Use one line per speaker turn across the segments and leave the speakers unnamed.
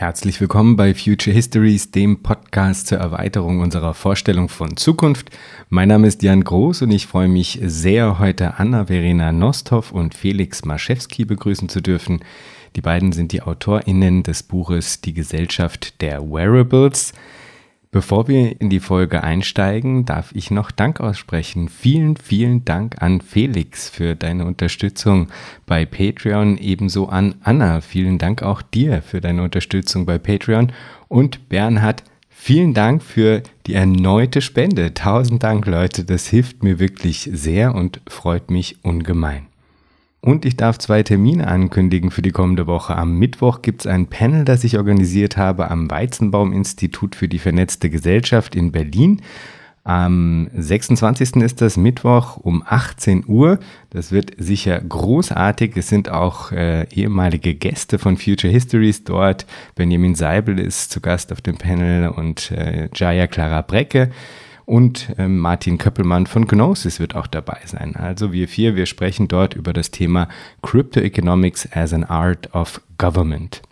Herzlich willkommen bei Future Histories, dem Podcast zur Erweiterung unserer Vorstellung von Zukunft. Mein Name ist Jan Groß und ich freue mich sehr, heute Anna-Verena Nosthoff und Felix Maschewski begrüßen zu dürfen. Die beiden sind die AutorInnen des Buches Die Gesellschaft der Wearables. Bevor wir in die Folge einsteigen, darf ich noch Dank aussprechen. Vielen, vielen Dank an Felix für deine Unterstützung bei Patreon, ebenso an Anna. Vielen Dank auch dir für deine Unterstützung bei Patreon und Bernhard. Vielen Dank für die erneute Spende. Tausend Dank, Leute. Das hilft mir wirklich sehr und freut mich ungemein. Und ich darf zwei Termine ankündigen für die kommende Woche. Am Mittwoch gibt es ein Panel, das ich organisiert habe am Weizenbaum-Institut für die vernetzte Gesellschaft in Berlin. Am 26. ist das Mittwoch um 18 Uhr. Das wird sicher großartig. Es sind auch äh, ehemalige Gäste von Future Histories dort. Benjamin Seibel ist zu Gast auf dem Panel und äh, Jaya Clara Brecke. Und äh, Martin Köppelmann von Gnosis wird auch dabei sein. Also wir vier, wir sprechen dort über das Thema Crypto Economics as an Art of Government.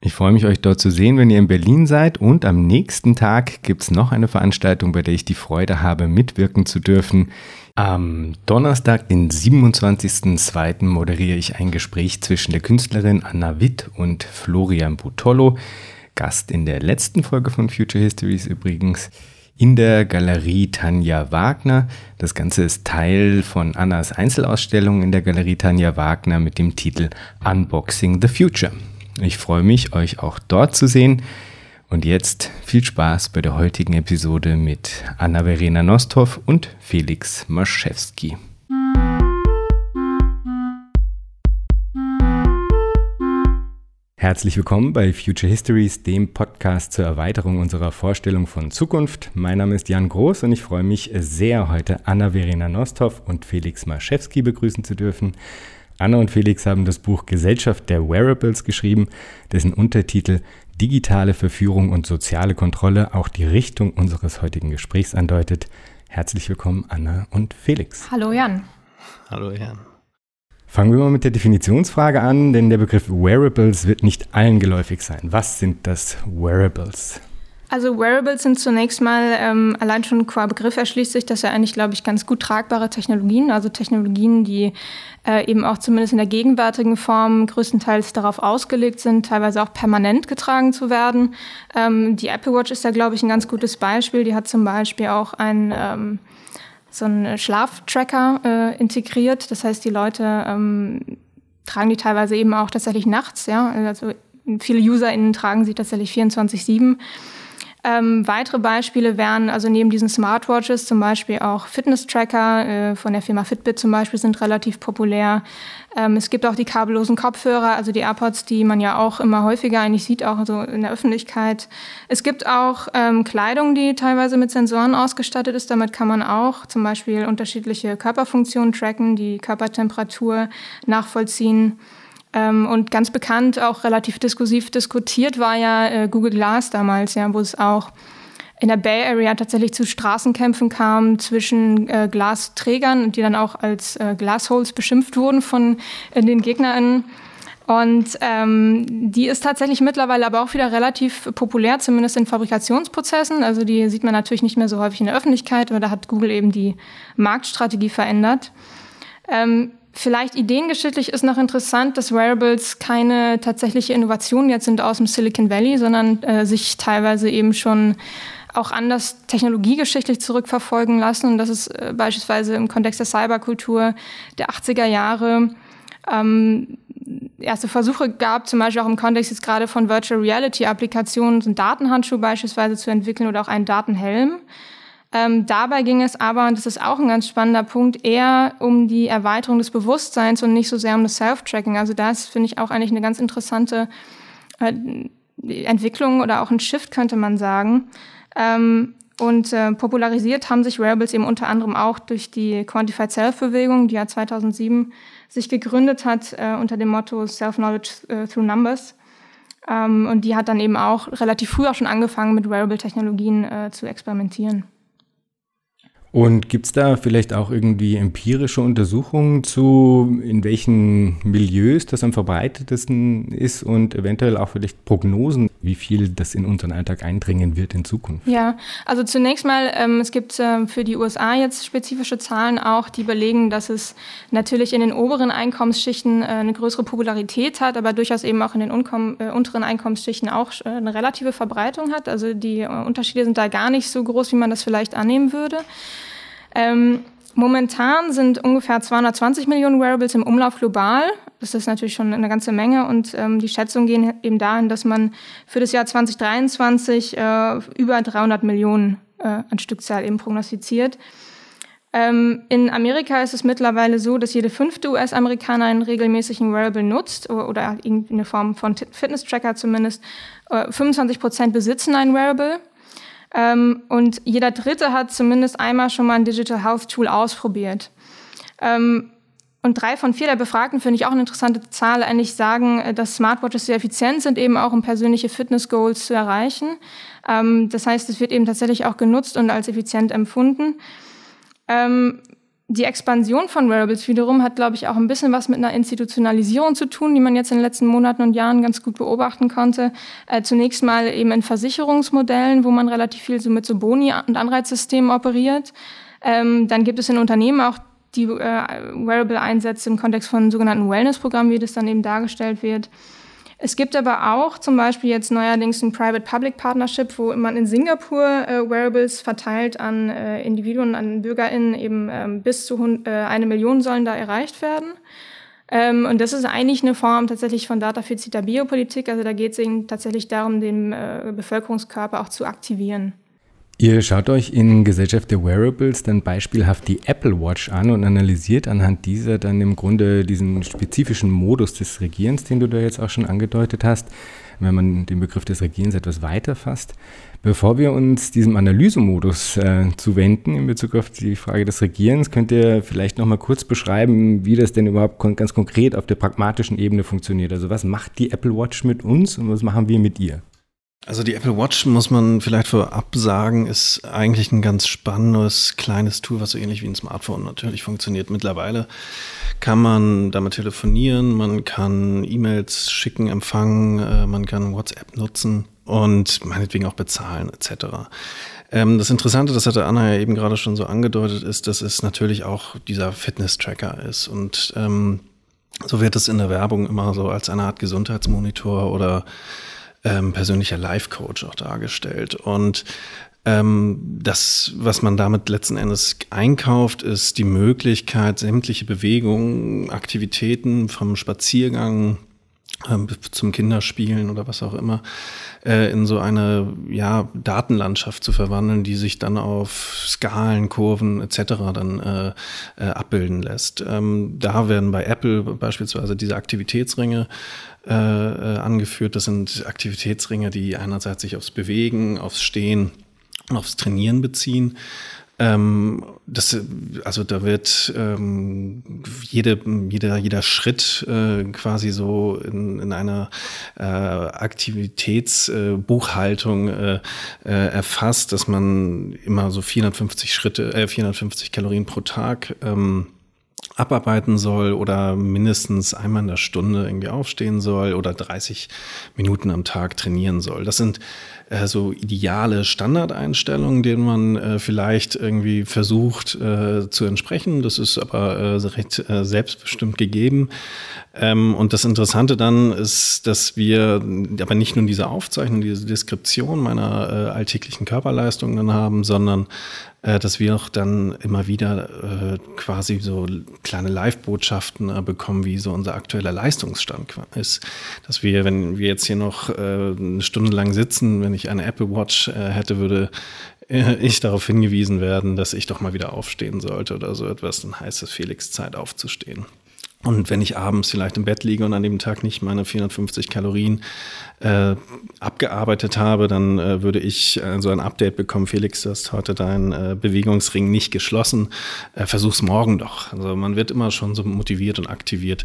Ich freue mich, euch dort zu sehen, wenn ihr in Berlin seid. Und am nächsten Tag gibt es noch eine Veranstaltung, bei der ich die Freude habe, mitwirken zu dürfen. Am Donnerstag, den 27.02. moderiere ich ein Gespräch zwischen der Künstlerin Anna Witt und Florian Butollo. Gast in der letzten Folge von Future Histories übrigens in der Galerie Tanja Wagner. Das Ganze ist Teil von Annas Einzelausstellung in der Galerie Tanja Wagner mit dem Titel Unboxing the Future. Ich freue mich, euch auch dort zu sehen. Und jetzt viel Spaß bei der heutigen Episode mit Anna-Verena Nosthoff und Felix Maschewski. Herzlich willkommen bei Future Histories, dem Podcast zur Erweiterung unserer Vorstellung von Zukunft. Mein Name ist Jan Groß und ich freue mich sehr, heute Anna-Verena Nosthoff und Felix Maschewski begrüßen zu dürfen. Anna und Felix haben das Buch Gesellschaft der Wearables geschrieben, dessen Untertitel Digitale Verführung und soziale Kontrolle auch die Richtung unseres heutigen Gesprächs andeutet. Herzlich willkommen, Anna und Felix.
Hallo Jan.
Hallo Jan.
Fangen wir mal mit der Definitionsfrage an, denn der Begriff Wearables wird nicht allen geläufig sein. Was sind das Wearables?
Also Wearables sind zunächst mal, ähm, allein schon qua Begriff erschließt sich das ja eigentlich, glaube ich, ganz gut tragbare Technologien, also Technologien, die äh, eben auch zumindest in der gegenwärtigen Form größtenteils darauf ausgelegt sind, teilweise auch permanent getragen zu werden. Ähm, die Apple Watch ist da, glaube ich, ein ganz gutes Beispiel. Die hat zum Beispiel auch ein ähm, so einen Schlaftracker äh, integriert. Das heißt, die Leute ähm, tragen die teilweise eben auch tatsächlich nachts. Ja? Also viele UserInnen tragen sie tatsächlich 24-7. Ähm, weitere Beispiele wären also neben diesen Smartwatches zum Beispiel auch Fitness-Tracker äh, von der Firma Fitbit zum Beispiel sind relativ populär. Ähm, es gibt auch die kabellosen Kopfhörer, also die AirPods, die man ja auch immer häufiger eigentlich sieht, auch so in der Öffentlichkeit. Es gibt auch ähm, Kleidung, die teilweise mit Sensoren ausgestattet ist. Damit kann man auch zum Beispiel unterschiedliche Körperfunktionen tracken, die Körpertemperatur nachvollziehen. Ähm, und ganz bekannt, auch relativ diskursiv diskutiert war ja äh, Google Glass damals, ja, wo es auch in der Bay Area tatsächlich zu Straßenkämpfen kam zwischen äh, Glasträgern, die dann auch als äh, Glassholes beschimpft wurden von äh, den GegnerInnen. Und ähm, die ist tatsächlich mittlerweile aber auch wieder relativ populär, zumindest in Fabrikationsprozessen. Also die sieht man natürlich nicht mehr so häufig in der Öffentlichkeit, aber da hat Google eben die Marktstrategie verändert. Ähm, Vielleicht ideengeschichtlich ist noch interessant, dass Wearables keine tatsächliche Innovation jetzt sind aus dem Silicon Valley, sondern äh, sich teilweise eben schon auch anders technologiegeschichtlich zurückverfolgen lassen. Und das ist äh, beispielsweise im Kontext der Cyberkultur der 80er Jahre ähm, erste Versuche gab, zum Beispiel auch im Kontext jetzt gerade von Virtual Reality Applikationen, so einen Datenhandschuh beispielsweise zu entwickeln oder auch einen Datenhelm. Ähm, dabei ging es aber, und das ist auch ein ganz spannender Punkt, eher um die Erweiterung des Bewusstseins und nicht so sehr um das Self-Tracking. Also das finde ich auch eigentlich eine ganz interessante äh, Entwicklung oder auch ein Shift, könnte man sagen. Ähm, und äh, popularisiert haben sich Wearables eben unter anderem auch durch die Quantified Self-Bewegung, die ja 2007 sich gegründet hat äh, unter dem Motto Self-Knowledge äh, through Numbers. Ähm, und die hat dann eben auch relativ früh auch schon angefangen, mit Wearable-Technologien äh, zu experimentieren.
Und gibt es da vielleicht auch irgendwie empirische Untersuchungen zu, in welchen Milieus das am verbreitetesten ist und eventuell auch vielleicht Prognosen, wie viel das in unseren Alltag eindringen wird in Zukunft?
Ja, also zunächst mal, ähm, es gibt äh, für die USA jetzt spezifische Zahlen auch, die belegen, dass es natürlich in den oberen Einkommensschichten äh, eine größere Popularität hat, aber durchaus eben auch in den Unkom äh, unteren Einkommensschichten auch äh, eine relative Verbreitung hat. Also die äh, Unterschiede sind da gar nicht so groß, wie man das vielleicht annehmen würde. Ähm, Momentan sind ungefähr 220 Millionen Wearables im Umlauf global. Das ist natürlich schon eine ganze Menge und ähm, die Schätzungen gehen eben dahin, dass man für das Jahr 2023 äh, über 300 Millionen äh, an Stückzahl eben prognostiziert. Ähm, in Amerika ist es mittlerweile so, dass jede fünfte US-Amerikaner einen regelmäßigen Wearable nutzt oder, oder irgendeine Form von Fitness-Tracker zumindest. Äh, 25 Prozent besitzen einen Wearable. Ähm, und jeder Dritte hat zumindest einmal schon mal ein Digital Health Tool ausprobiert. Ähm, und drei von vier der Befragten, finde ich auch eine interessante Zahl, eigentlich sagen, äh, dass Smartwatches sehr effizient sind, eben auch um persönliche Fitness-Goals zu erreichen. Ähm, das heißt, es wird eben tatsächlich auch genutzt und als effizient empfunden. Ähm, die Expansion von Wearables wiederum hat, glaube ich, auch ein bisschen was mit einer Institutionalisierung zu tun, die man jetzt in den letzten Monaten und Jahren ganz gut beobachten konnte. Äh, zunächst mal eben in Versicherungsmodellen, wo man relativ viel so mit so Boni- und Anreizsystemen operiert. Ähm, dann gibt es in Unternehmen auch die äh, Wearable-Einsätze im Kontext von sogenannten Wellness-Programmen, wie das dann eben dargestellt wird. Es gibt aber auch zum Beispiel jetzt neuerdings ein Private-Public Partnership, wo man in Singapur äh, Wearables verteilt an äh, Individuen, an BürgerInnen, eben ähm, bis zu äh, eine Million sollen da erreicht werden. Ähm, und das ist eigentlich eine Form tatsächlich von Datafizita Biopolitik. Also da geht es eben tatsächlich darum, den äh, Bevölkerungskörper auch zu aktivieren.
Ihr schaut euch in Gesellschaft der Wearables dann beispielhaft die Apple Watch an und analysiert anhand dieser dann im Grunde diesen spezifischen Modus des Regierens, den du da jetzt auch schon angedeutet hast, wenn man den Begriff des Regierens etwas weiter fasst. Bevor wir uns diesem Analysemodus äh, zuwenden in Bezug auf die Frage des Regierens, könnt ihr vielleicht noch mal kurz beschreiben, wie das denn überhaupt kon ganz konkret auf der pragmatischen Ebene funktioniert. Also was macht die Apple Watch mit uns und was machen wir mit ihr?
Also die Apple Watch, muss man vielleicht vorab sagen, ist eigentlich ein ganz spannendes kleines Tool, was so ähnlich wie ein Smartphone natürlich funktioniert. Mittlerweile kann man damit telefonieren, man kann E-Mails schicken, empfangen, äh, man kann WhatsApp nutzen und meinetwegen auch bezahlen etc. Ähm, das Interessante, das hatte Anna ja eben gerade schon so angedeutet, ist, dass es natürlich auch dieser Fitness-Tracker ist und ähm, so wird es in der Werbung immer so als eine Art Gesundheitsmonitor oder ähm, persönlicher Life-Coach auch dargestellt. Und ähm, das, was man damit letzten Endes einkauft, ist die Möglichkeit, sämtliche Bewegungen, Aktivitäten vom Spaziergang zum Kinderspielen oder was auch immer, äh, in so eine ja, Datenlandschaft zu verwandeln, die sich dann auf Skalen, Kurven etc. dann äh, äh, abbilden lässt. Ähm, da werden bei Apple beispielsweise diese Aktivitätsringe äh, angeführt. Das sind Aktivitätsringe, die einerseits sich aufs Bewegen, aufs Stehen, aufs Trainieren beziehen. Ähm, das, also da wird ähm, jede, jeder, jeder Schritt äh, quasi so in, in einer äh, Aktivitätsbuchhaltung äh, äh, erfasst, dass man immer so 450 Schritte, äh, 450 Kalorien pro Tag ähm, abarbeiten soll oder mindestens einmal in der Stunde irgendwie aufstehen soll oder 30 Minuten am Tag trainieren soll. Das sind äh, so ideale Standardeinstellungen, denen man äh, vielleicht irgendwie versucht äh, zu entsprechen. Das ist aber äh, recht äh, selbstbestimmt gegeben. Ähm, und das Interessante dann ist, dass wir aber nicht nur diese Aufzeichnung, diese Deskription meiner äh, alltäglichen Körperleistungen dann haben, sondern dass wir auch dann immer wieder äh, quasi so kleine Live-Botschaften äh, bekommen, wie so unser aktueller Leistungsstand ist. Dass wir, wenn wir jetzt hier noch äh, eine Stunde lang sitzen, wenn ich eine Apple Watch äh, hätte, würde äh, ich darauf hingewiesen werden, dass ich doch mal wieder aufstehen sollte oder so etwas, dann heißt es Felix Zeit aufzustehen. Und wenn ich abends vielleicht im Bett liege und an dem Tag nicht meine 450 Kalorien äh, abgearbeitet habe, dann äh, würde ich äh, so ein Update bekommen, Felix, du hast heute deinen äh, Bewegungsring nicht geschlossen, äh, versuch's morgen doch. Also man wird immer schon so motiviert und aktiviert,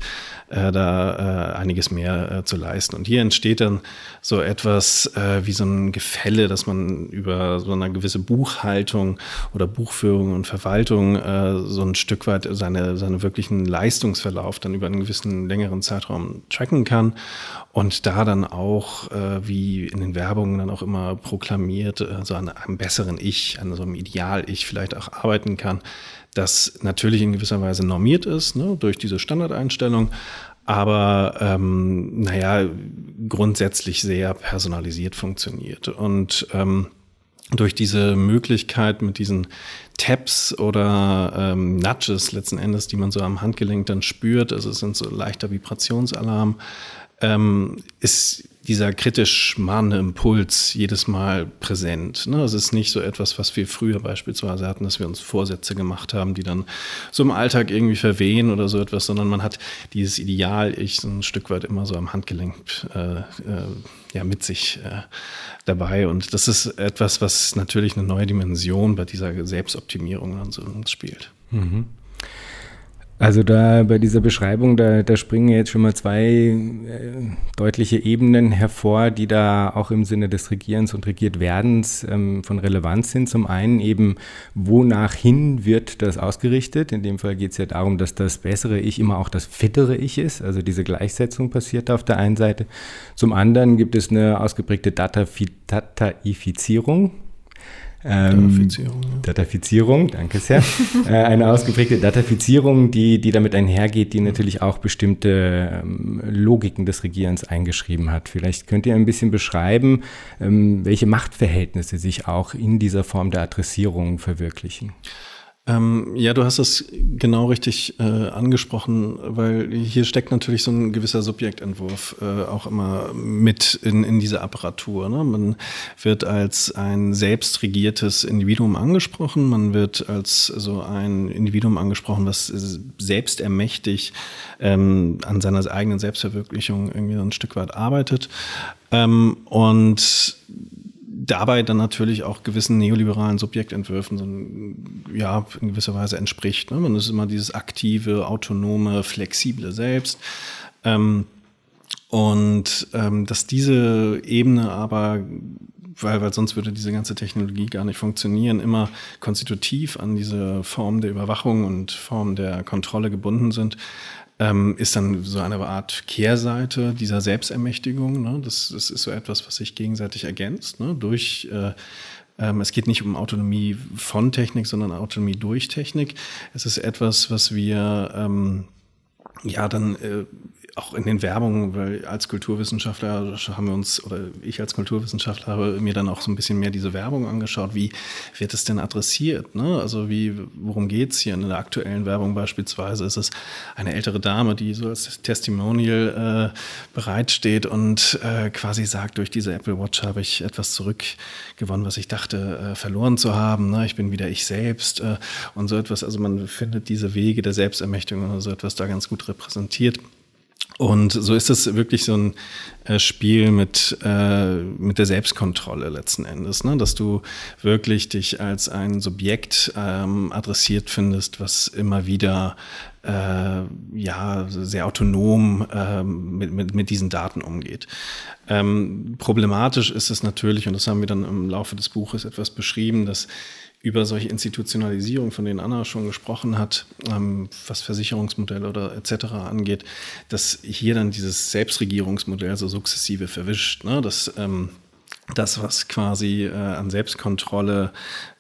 äh, da einiges mehr zu leisten. Und hier entsteht dann so etwas wie so ein Gefälle, dass man über so eine gewisse Buchhaltung oder Buchführung und Verwaltung so ein Stück weit seine, seine wirklichen Leistungsverlauf Verlauf dann über einen gewissen längeren Zeitraum tracken kann und da dann auch, äh, wie in den Werbungen dann auch immer proklamiert, äh, so an einem besseren Ich, an so einem Ideal-Ich vielleicht auch arbeiten kann, das natürlich in gewisser Weise normiert ist ne, durch diese Standardeinstellung, aber ähm, naja, grundsätzlich sehr personalisiert funktioniert. Und ähm, durch diese Möglichkeit mit diesen Taps oder ähm, Nudges letzten Endes, die man so am Handgelenk dann spürt, also es sind so leichter Vibrationsalarm, ähm, ist dieser kritisch mahnende Impuls jedes Mal präsent. Ne? Es ist nicht so etwas, was wir früher beispielsweise hatten, dass wir uns Vorsätze gemacht haben, die dann so im Alltag irgendwie verwehen oder so etwas, sondern man hat dieses Ideal-Ich so ein Stück weit immer so am Handgelenk äh, äh, ja, mit sich äh, dabei. Und das ist etwas, was natürlich eine neue Dimension bei dieser Selbstoptimierung dann so spielt. Mhm.
Also da bei dieser Beschreibung, da, da springen jetzt schon mal zwei äh, deutliche Ebenen hervor, die da auch im Sinne des Regierens und Regiertwerdens ähm, von Relevanz sind. Zum einen eben, wonach hin wird das ausgerichtet? In dem Fall geht es ja darum, dass das bessere Ich immer auch das fittere Ich ist. Also diese Gleichsetzung passiert auf der einen Seite. Zum anderen gibt es eine ausgeprägte Dataifizierung ähm, Datafizierung. Ja. Datafizierung, danke sehr. äh, eine ausgeprägte Datafizierung, die, die damit einhergeht, die natürlich auch bestimmte ähm, Logiken des Regierens eingeschrieben hat. Vielleicht könnt ihr ein bisschen beschreiben, ähm, welche Machtverhältnisse sich auch in dieser Form der Adressierung verwirklichen.
Ähm, ja, du hast es genau richtig äh, angesprochen, weil hier steckt natürlich so ein gewisser Subjektentwurf äh, auch immer mit in, in dieser Apparatur. Ne? Man wird als ein selbstregiertes Individuum angesprochen, man wird als so ein Individuum angesprochen, was selbstermächtig ähm, an seiner eigenen Selbstverwirklichung irgendwie ein Stück weit arbeitet. Ähm, und dabei dann natürlich auch gewissen neoliberalen Subjektentwürfen so, ja, in gewisser Weise entspricht. Ne? Man ist immer dieses aktive, autonome, flexible Selbst. Ähm, und ähm, dass diese Ebene aber, weil, weil sonst würde diese ganze Technologie gar nicht funktionieren, immer konstitutiv an diese Form der Überwachung und Form der Kontrolle gebunden sind, ähm, ist dann so eine Art Kehrseite dieser Selbstermächtigung. Ne? Das, das ist so etwas, was sich gegenseitig ergänzt. Ne? Durch äh, ähm, es geht nicht um Autonomie von Technik, sondern Autonomie durch Technik. Es ist etwas, was wir ähm, ja dann äh, auch in den Werbungen, weil als Kulturwissenschaftler haben wir uns, oder ich als Kulturwissenschaftler habe mir dann auch so ein bisschen mehr diese Werbung angeschaut. Wie wird es denn adressiert? Ne? Also wie, worum geht's hier? In der aktuellen Werbung beispielsweise ist es eine ältere Dame, die so als Testimonial äh, bereitsteht und äh, quasi sagt, durch diese Apple Watch habe ich etwas zurückgewonnen, was ich dachte äh, verloren zu haben. Ne? Ich bin wieder ich selbst äh, und so etwas. Also man findet diese Wege der Selbstermächtigung oder so etwas da ganz gut repräsentiert. Und so ist es wirklich so ein äh, Spiel mit, äh, mit der Selbstkontrolle letzten Endes, ne? dass du wirklich dich als ein Subjekt ähm, adressiert findest, was immer wieder äh, ja sehr autonom äh, mit, mit, mit diesen Daten umgeht. Ähm, problematisch ist es natürlich, und das haben wir dann im Laufe des Buches etwas beschrieben, dass über solche Institutionalisierung, von denen Anna schon gesprochen hat, ähm, was Versicherungsmodelle oder etc. angeht, dass hier dann dieses Selbstregierungsmodell so sukzessive verwischt. Ne? Dass ähm, das, was quasi äh, an Selbstkontrolle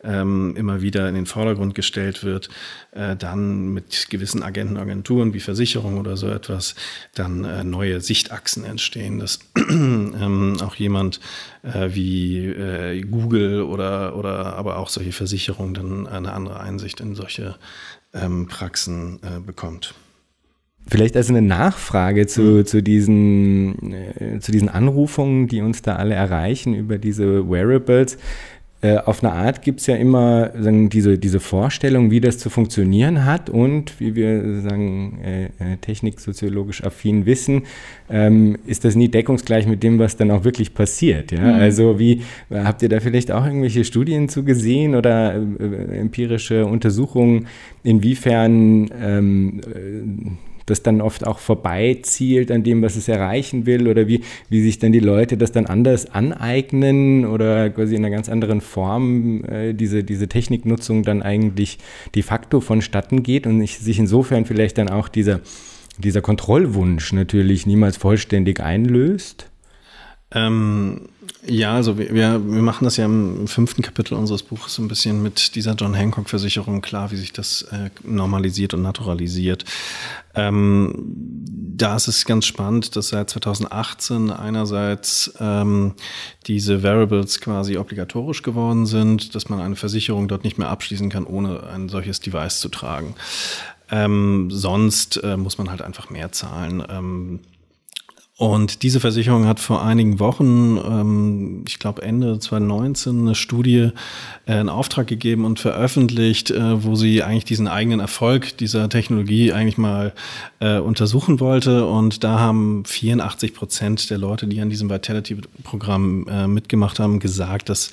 ähm, immer wieder in den Vordergrund gestellt wird, äh, dann mit gewissen Agentenagenturen wie Versicherung oder so etwas, dann äh, neue Sichtachsen entstehen, dass ähm, auch jemand äh, wie äh, Google oder, oder aber auch solche Versicherungen dann eine andere Einsicht in solche ähm, Praxen äh, bekommt.
Vielleicht als eine Nachfrage zu, mhm. zu, diesen, äh, zu diesen Anrufungen, die uns da alle erreichen über diese Wearables. Äh, auf eine Art gibt es ja immer sagen, diese, diese Vorstellung, wie das zu funktionieren hat und wie wir sagen, äh, äh, techniksoziologisch affin wissen, ähm, ist das nie deckungsgleich mit dem, was dann auch wirklich passiert. Ja? Mhm. Also wie habt ihr da vielleicht auch irgendwelche Studien zu gesehen oder äh, empirische Untersuchungen, inwiefern ähm, äh, das dann oft auch vorbeizielt an dem, was es erreichen will oder wie, wie sich dann die Leute das dann anders aneignen oder quasi in einer ganz anderen Form äh, diese, diese Techniknutzung dann eigentlich de facto vonstatten geht und sich insofern vielleicht dann auch dieser dieser Kontrollwunsch natürlich niemals vollständig einlöst?
Ähm, ja, also wir, wir machen das ja im fünften Kapitel unseres Buches so ein bisschen mit dieser John Hancock-Versicherung klar, wie sich das äh, normalisiert und naturalisiert. Ähm, da ist es ganz spannend, dass seit 2018 einerseits ähm, diese Variables quasi obligatorisch geworden sind, dass man eine Versicherung dort nicht mehr abschließen kann, ohne ein solches Device zu tragen. Ähm, sonst äh, muss man halt einfach mehr zahlen. Ähm, und diese Versicherung hat vor einigen Wochen, ähm, ich glaube Ende 2019, eine Studie äh, in Auftrag gegeben und veröffentlicht, äh, wo sie eigentlich diesen eigenen Erfolg dieser Technologie eigentlich mal äh, untersuchen wollte. Und da haben 84 Prozent der Leute, die an diesem Vitality-Programm äh, mitgemacht haben, gesagt, dass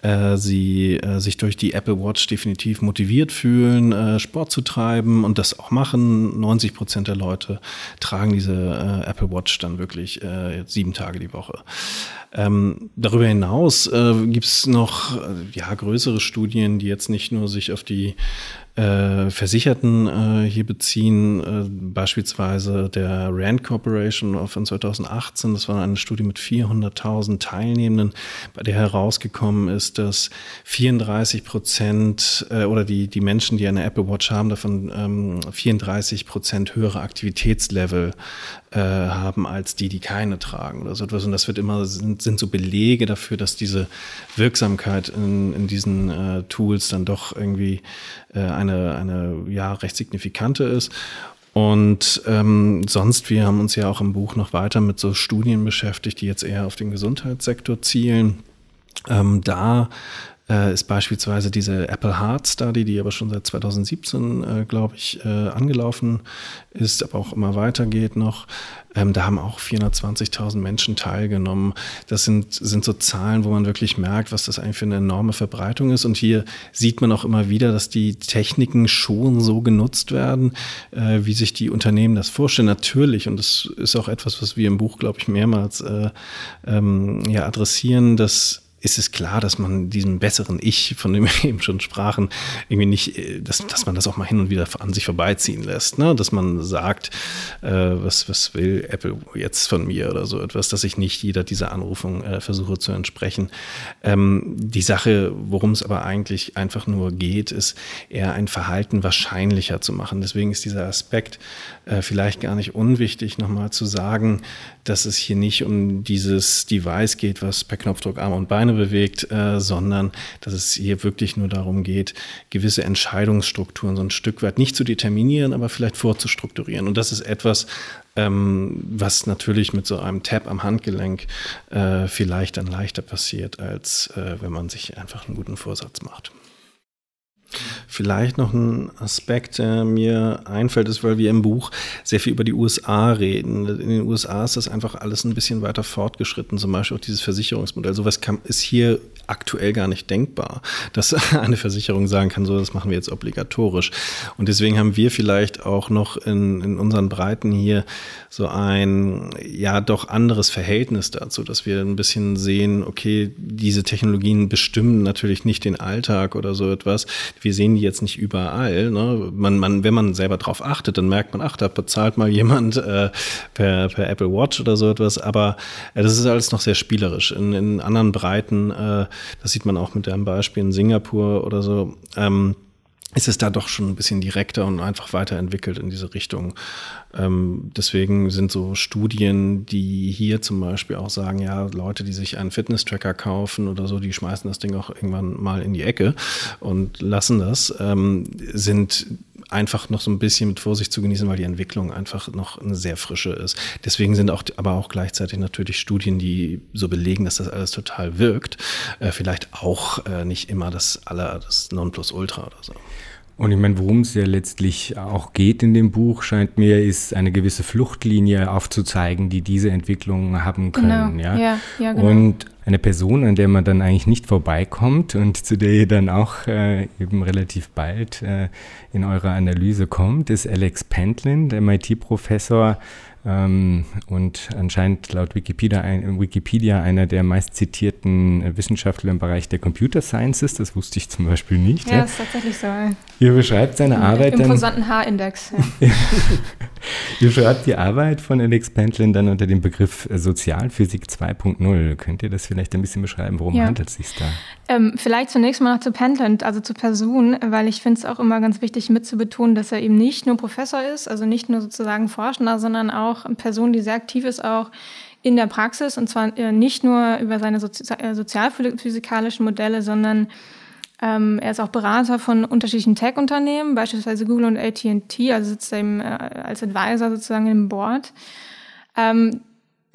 äh, sie äh, sich durch die Apple Watch definitiv motiviert fühlen, Sport zu treiben und das auch machen. 90 Prozent der Leute tragen diese Apple Watch dann wirklich äh, sieben Tage die Woche. Ähm, darüber hinaus äh, gibt es noch äh, ja, größere Studien, die jetzt nicht nur sich auf die äh, Versicherten äh, hier beziehen, äh, beispielsweise der Rand Corporation von 2018. Das war eine Studie mit 400.000 Teilnehmenden, bei der herausgekommen ist, dass 34 Prozent äh, oder die, die Menschen, die eine Apple Watch haben, davon ähm, 34 Prozent höhere Aktivitätslevel äh, haben als die, die keine tragen oder so etwas. Und das wird immer, sind, sind so Belege dafür, dass diese Wirksamkeit in, in diesen äh, Tools dann doch irgendwie äh, eine, eine ja, recht signifikante ist. Und ähm, sonst, wir haben uns ja auch im Buch noch weiter mit so Studien beschäftigt, die jetzt eher auf den Gesundheitssektor zielen. Ähm, da äh, ist beispielsweise diese Apple Heart Study, die aber schon seit 2017, äh, glaube ich, äh, angelaufen ist, aber auch immer weitergeht noch. Ähm, da haben auch 420.000 Menschen teilgenommen. Das sind, sind so Zahlen, wo man wirklich merkt, was das eigentlich für eine enorme Verbreitung ist. Und hier sieht man auch immer wieder, dass die Techniken schon so genutzt werden, äh, wie sich die Unternehmen das vorstellen. Natürlich, und das ist auch etwas, was wir im Buch, glaube ich, mehrmals äh, ähm, ja, adressieren, dass ist es klar, dass man diesem besseren Ich, von dem wir eben schon sprachen, irgendwie nicht, äh, dass, dass man das auch mal hin und wieder an sich vorbeiziehen lässt. Ne? Dass man sagt, äh, was, was will Apple jetzt von mir oder so etwas, dass ich nicht jeder dieser Anrufung äh, versuche zu entsprechen. Ähm, die Sache, worum es aber eigentlich einfach nur geht, ist eher ein Verhalten wahrscheinlicher zu machen. Deswegen ist dieser Aspekt äh, vielleicht gar nicht unwichtig, nochmal zu sagen, dass es hier nicht um dieses Device geht, was per Knopfdruck Arme und Beine bewegt, äh, sondern dass es hier wirklich nur darum geht, gewisse Entscheidungsstrukturen so ein Stück weit nicht zu determinieren, aber vielleicht vorzustrukturieren. Und das ist etwas, ähm, was natürlich mit so einem Tab am Handgelenk äh, vielleicht dann leichter passiert, als äh, wenn man sich einfach einen guten Vorsatz macht. Vielleicht noch ein Aspekt, der mir einfällt, ist, weil wir im Buch sehr viel über die USA reden. In den USA ist das einfach alles ein bisschen weiter fortgeschritten, zum Beispiel auch dieses Versicherungsmodell. Sowas kann, ist hier aktuell gar nicht denkbar, dass eine Versicherung sagen kann, so, das machen wir jetzt obligatorisch. Und deswegen haben wir vielleicht auch noch in, in unseren Breiten hier so ein, ja, doch anderes Verhältnis dazu, dass wir ein bisschen sehen, okay, diese Technologien bestimmen natürlich nicht den Alltag oder so etwas. Wir sehen die jetzt nicht überall. Ne? Man, man, wenn man selber drauf achtet, dann merkt man, ach, da bezahlt mal jemand äh, per, per Apple Watch oder so etwas. Aber äh, das ist alles noch sehr spielerisch. In, in anderen Breiten, äh, das sieht man auch mit dem Beispiel in Singapur oder so, ähm, ist es da doch schon ein bisschen direkter und einfach weiterentwickelt in diese Richtung. Ähm, deswegen sind so Studien, die hier zum Beispiel auch sagen, ja, Leute, die sich einen Fitness-Tracker kaufen oder so, die schmeißen das Ding auch irgendwann mal in die Ecke und lassen das, ähm, sind einfach noch so ein bisschen mit Vorsicht zu genießen, weil die Entwicklung einfach noch eine sehr frische ist. Deswegen sind auch, aber auch gleichzeitig natürlich Studien, die so belegen, dass das alles total wirkt. Äh, vielleicht auch äh, nicht immer das aller, das Nonplusultra oder so.
Und ich meine, worum es ja letztlich auch geht in dem Buch, scheint mir, ist eine gewisse Fluchtlinie aufzuzeigen, die diese Entwicklung haben können. Genau. Ja? Ja, ja, genau. Und eine Person, an der man dann eigentlich nicht vorbeikommt und zu der ihr dann auch äh, eben relativ bald äh, in eurer Analyse kommt, ist Alex Pentlin, der MIT-Professor, ähm, und anscheinend laut Wikipedia, ein, Wikipedia einer der meist zitierten Wissenschaftler im Bereich der Computer Sciences. Das wusste ich zum Beispiel nicht.
Ja, ja. ist tatsächlich so.
Ihr beschreibt seine Im, Arbeit
im imposanten H-Index.
Ja. Ihr schreibt die Arbeit von Alex Pentland dann unter dem Begriff Sozialphysik 2.0. Könnt ihr das vielleicht ein bisschen beschreiben? Worum ja. handelt es sich da?
Ähm, vielleicht zunächst mal noch zu Pentland, also zur Person, weil ich finde es auch immer ganz wichtig mitzubetonen, dass er eben nicht nur Professor ist, also nicht nur sozusagen Forschender, sondern auch eine Person, die sehr aktiv ist, auch in der Praxis und zwar äh, nicht nur über seine Sozi äh, sozialphysikalischen Modelle, sondern ähm, er ist auch Berater von unterschiedlichen Tech-Unternehmen, beispielsweise Google und AT&T, also sitzt er eben, äh, als Advisor sozusagen im Board. Ähm,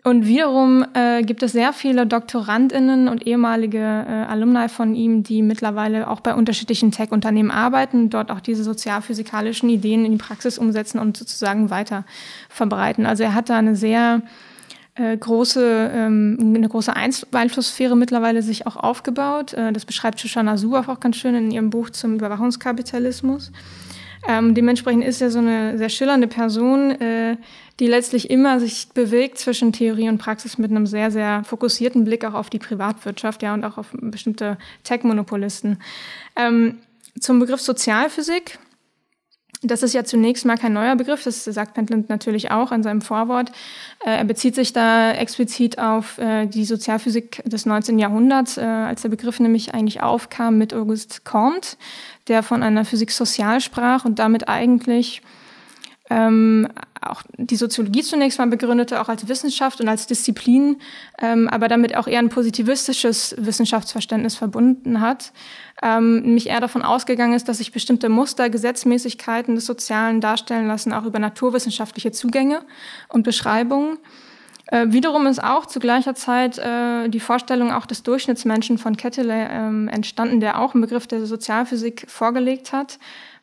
und wiederum äh, gibt es sehr viele Doktorandinnen und ehemalige äh, Alumni von ihm, die mittlerweile auch bei unterschiedlichen Tech-Unternehmen arbeiten, dort auch diese sozialphysikalischen Ideen in die Praxis umsetzen und sozusagen weiter verbreiten. Also er hat da eine sehr äh, große, ähm, eine große Einflusssphäre mittlerweile sich auch aufgebaut. Äh, das beschreibt Shoshana Zuboff auch ganz schön in ihrem Buch zum Überwachungskapitalismus. Ähm, dementsprechend ist er so eine sehr schillernde Person, äh, die letztlich immer sich bewegt zwischen Theorie und Praxis mit einem sehr, sehr fokussierten Blick auch auf die Privatwirtschaft, ja, und auch auf bestimmte Tech-Monopolisten. Ähm, zum Begriff Sozialphysik. Das ist ja zunächst mal kein neuer Begriff, das sagt Pentland natürlich auch in seinem Vorwort. Äh, er bezieht sich da explizit auf äh, die Sozialphysik des 19. Jahrhunderts, äh, als der Begriff nämlich eigentlich aufkam mit Auguste Comte, der von einer Physik sozial sprach und damit eigentlich ähm, auch die Soziologie zunächst mal begründete, auch als Wissenschaft und als Disziplin, ähm, aber damit auch eher ein positivistisches Wissenschaftsverständnis verbunden hat. Ähm, nämlich eher davon ausgegangen ist, dass sich bestimmte Muster, Gesetzmäßigkeiten des Sozialen darstellen lassen, auch über naturwissenschaftliche Zugänge und Beschreibungen. Äh, wiederum ist auch zu gleicher Zeit äh, die Vorstellung auch des Durchschnittsmenschen von Ketteley äh, entstanden, der auch einen Begriff der Sozialphysik vorgelegt hat,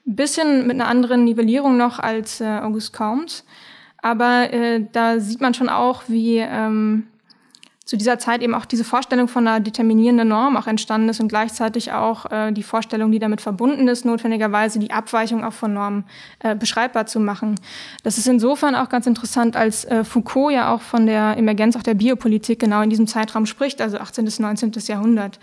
ein bisschen mit einer anderen Nivellierung noch als äh, August Comte. Aber äh, da sieht man schon auch, wie ähm, zu dieser Zeit eben auch diese Vorstellung von einer determinierenden Norm auch entstanden ist und gleichzeitig auch äh, die Vorstellung, die damit verbunden ist, notwendigerweise die Abweichung auch von Normen äh, beschreibbar zu machen. Das ist insofern auch ganz interessant, als äh, Foucault ja auch von der Emergenz auch der Biopolitik genau in diesem Zeitraum spricht, also 18. bis 19. Jahrhundert.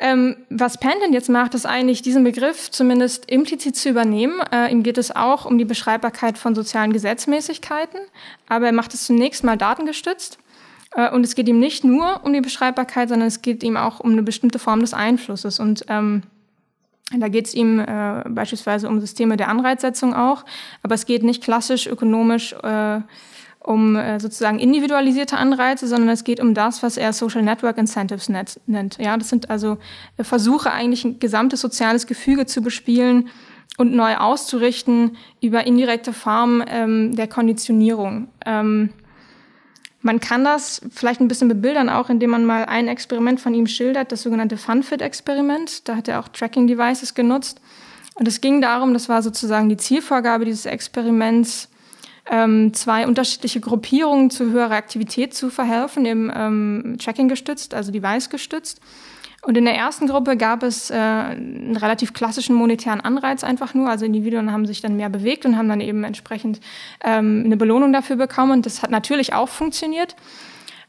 Ähm, was Panton jetzt macht, ist eigentlich diesen Begriff zumindest implizit zu übernehmen. Äh, ihm geht es auch um die Beschreibbarkeit von sozialen Gesetzmäßigkeiten, aber er macht es zunächst mal datengestützt. Äh, und es geht ihm nicht nur um die Beschreibbarkeit, sondern es geht ihm auch um eine bestimmte Form des Einflusses. Und ähm, da geht es ihm äh, beispielsweise um Systeme der Anreizsetzung auch, aber es geht nicht klassisch ökonomisch äh, um äh, sozusagen individualisierte Anreize, sondern es geht um das, was er Social Network Incentives nennt. Ja, das sind also äh, Versuche, eigentlich ein gesamtes soziales Gefüge zu bespielen und neu auszurichten über indirekte Formen ähm, der Konditionierung. Ähm, man kann das vielleicht ein bisschen bebildern, auch indem man mal ein Experiment von ihm schildert, das sogenannte FunFit-Experiment. Da hat er auch Tracking-Devices genutzt. Und es ging darum, das war sozusagen die Zielvorgabe dieses Experiments, ähm, zwei unterschiedliche Gruppierungen zu höherer Aktivität zu verhelfen, eben ähm, Tracking gestützt, also Device gestützt. Und in der ersten Gruppe gab es äh, einen relativ klassischen monetären Anreiz einfach nur. Also Individuen haben sich dann mehr bewegt und haben dann eben entsprechend ähm, eine Belohnung dafür bekommen. Und das hat natürlich auch funktioniert.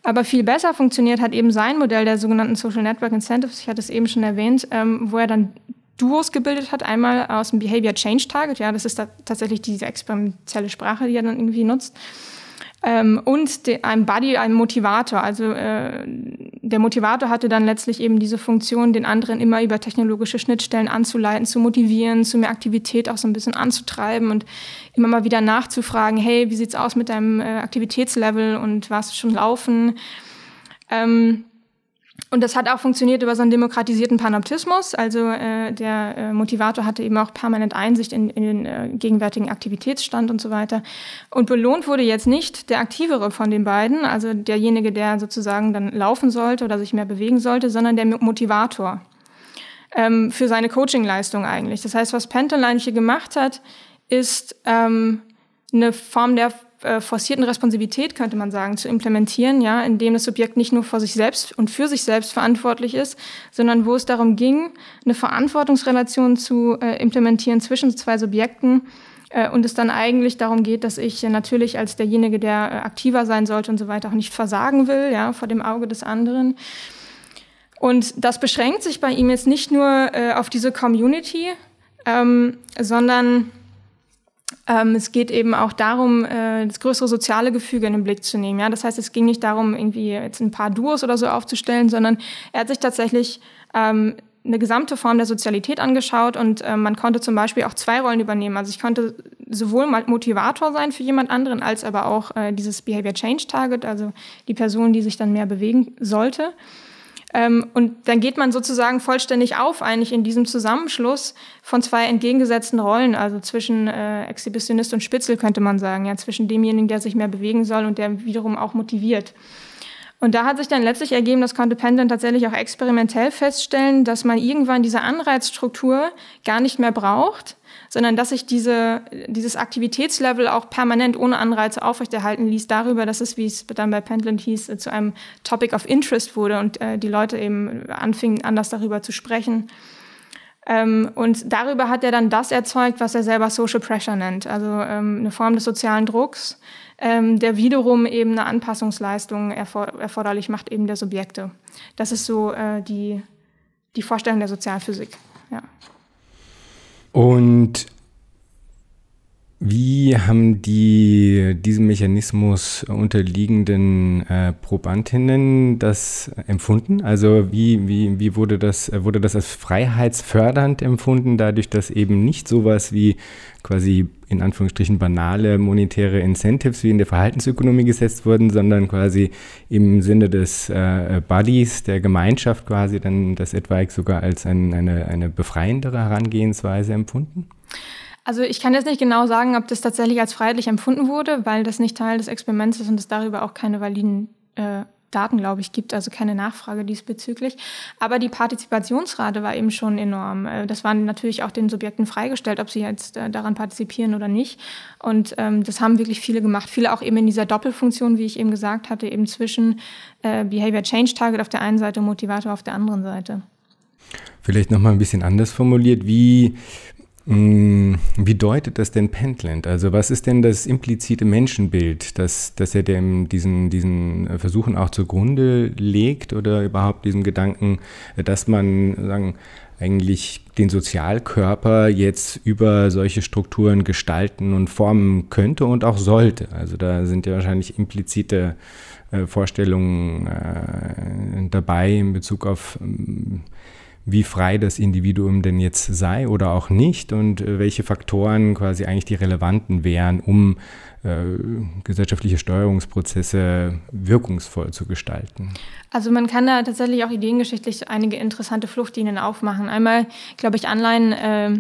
Aber viel besser funktioniert hat eben sein Modell der sogenannten Social Network Incentives. Ich hatte es eben schon erwähnt, ähm, wo er dann Duos gebildet hat. Einmal aus dem Behavior Change Target, ja, das ist da tatsächlich diese experimentelle Sprache, die er dann irgendwie nutzt. Ähm, und ein Buddy, ein Motivator. Also äh, der Motivator hatte dann letztlich eben diese Funktion, den anderen immer über technologische Schnittstellen anzuleiten, zu motivieren, zu mehr Aktivität auch so ein bisschen anzutreiben und immer mal wieder nachzufragen, hey, wie sieht's aus mit deinem äh, Aktivitätslevel und was schon laufen? Ähm, und das hat auch funktioniert über so einen demokratisierten Panoptismus. Also äh, der äh, Motivator hatte eben auch permanent Einsicht in, in den äh, gegenwärtigen Aktivitätsstand und so weiter. Und belohnt wurde jetzt nicht der aktivere von den beiden, also derjenige, der sozusagen dann laufen sollte oder sich mehr bewegen sollte, sondern der Motivator ähm, für seine Coachingleistung eigentlich. Das heißt, was Penteline hier gemacht hat, ist ähm, eine Form der äh, forcierten Responsivität, könnte man sagen, zu implementieren, ja, indem das Subjekt nicht nur vor sich selbst und für sich selbst verantwortlich ist, sondern wo es darum ging, eine Verantwortungsrelation zu äh, implementieren zwischen zwei Subjekten, Äh, und es dann eigentlich darum geht, dass ich natürlich als derjenige, der äh, aktiver sein sollte und so weiter, auch nicht versagen will, ja, vor dem Auge des anderen. Und das beschränkt sich bei ihm jetzt nicht nur äh, auf diese Community, ähm, sondern ähm, es geht eben auch darum, äh, das größere soziale Gefüge in den Blick zu nehmen. Ja? Das heißt, es ging nicht darum, irgendwie jetzt ein paar Duos oder so aufzustellen, sondern er hat sich tatsächlich ähm, eine gesamte Form der Sozialität angeschaut und äh, man konnte zum Beispiel auch zwei Rollen übernehmen. Also ich konnte sowohl Motivator sein für jemand anderen, als aber auch äh, dieses Behavior Change Target, also die Person, die sich dann mehr bewegen sollte. Ähm, und dann geht man sozusagen vollständig auf, eigentlich in diesem Zusammenschluss von zwei entgegengesetzten Rollen, also zwischen äh, Exhibitionist und Spitzel könnte man sagen, ja, zwischen demjenigen, der sich mehr bewegen soll und der wiederum auch motiviert. Und da hat sich dann letztlich ergeben, dass konnte Penton tatsächlich auch experimentell feststellen, dass man irgendwann diese Anreizstruktur gar nicht mehr braucht, sondern dass sich diese, dieses Aktivitätslevel auch permanent ohne Anreize aufrechterhalten ließ, darüber, dass es, wie es dann bei Pentland hieß, zu einem Topic of Interest wurde und äh, die Leute eben anfingen, anders darüber zu sprechen. Ähm, und darüber hat er dann das erzeugt, was er selber Social Pressure nennt, also ähm, eine Form des sozialen Drucks, ähm, der wiederum eben eine Anpassungsleistung erfor erforderlich macht, eben der Subjekte. Das ist so äh, die, die Vorstellung der Sozialphysik. Ja.
Und wie haben die diesem Mechanismus unterliegenden äh, Probandinnen das empfunden? Also wie, wie, wie wurde, das, wurde das als freiheitsfördernd empfunden, dadurch, dass eben nicht sowas wie quasi in Anführungsstrichen banale monetäre Incentives wie in der Verhaltensökonomie gesetzt wurden, sondern quasi im Sinne des äh, Buddies, der Gemeinschaft quasi dann das etwaig sogar als ein, eine, eine befreiendere Herangehensweise empfunden?
Also ich kann jetzt nicht genau sagen, ob das tatsächlich als freiheitlich empfunden wurde, weil das nicht Teil des Experiments ist und es darüber auch keine validen äh, Daten, glaube ich, gibt, also keine Nachfrage diesbezüglich. Aber die Partizipationsrate war eben schon enorm. Äh, das war natürlich auch den Subjekten freigestellt, ob sie jetzt äh, daran partizipieren oder nicht. Und ähm, das haben wirklich viele gemacht. Viele auch eben in dieser Doppelfunktion, wie ich eben gesagt hatte, eben zwischen äh, Behavior Change Target auf der einen Seite und Motivator auf der anderen Seite.
Vielleicht nochmal ein bisschen anders formuliert. Wie wie deutet das denn Pentland? Also was ist denn das implizite Menschenbild, das, das er dem diesen, diesen Versuchen auch zugrunde legt oder überhaupt diesen Gedanken, dass man sagen, eigentlich den Sozialkörper jetzt über solche Strukturen gestalten und formen könnte und auch sollte. Also da sind ja wahrscheinlich implizite äh, Vorstellungen äh, dabei in Bezug auf ähm, wie frei das Individuum denn jetzt sei oder auch nicht und äh, welche Faktoren quasi eigentlich die relevanten wären, um äh, gesellschaftliche Steuerungsprozesse wirkungsvoll zu gestalten.
Also man kann da tatsächlich auch ideengeschichtlich einige interessante Fluchtlinien aufmachen. Einmal, glaube ich, Anleihen äh,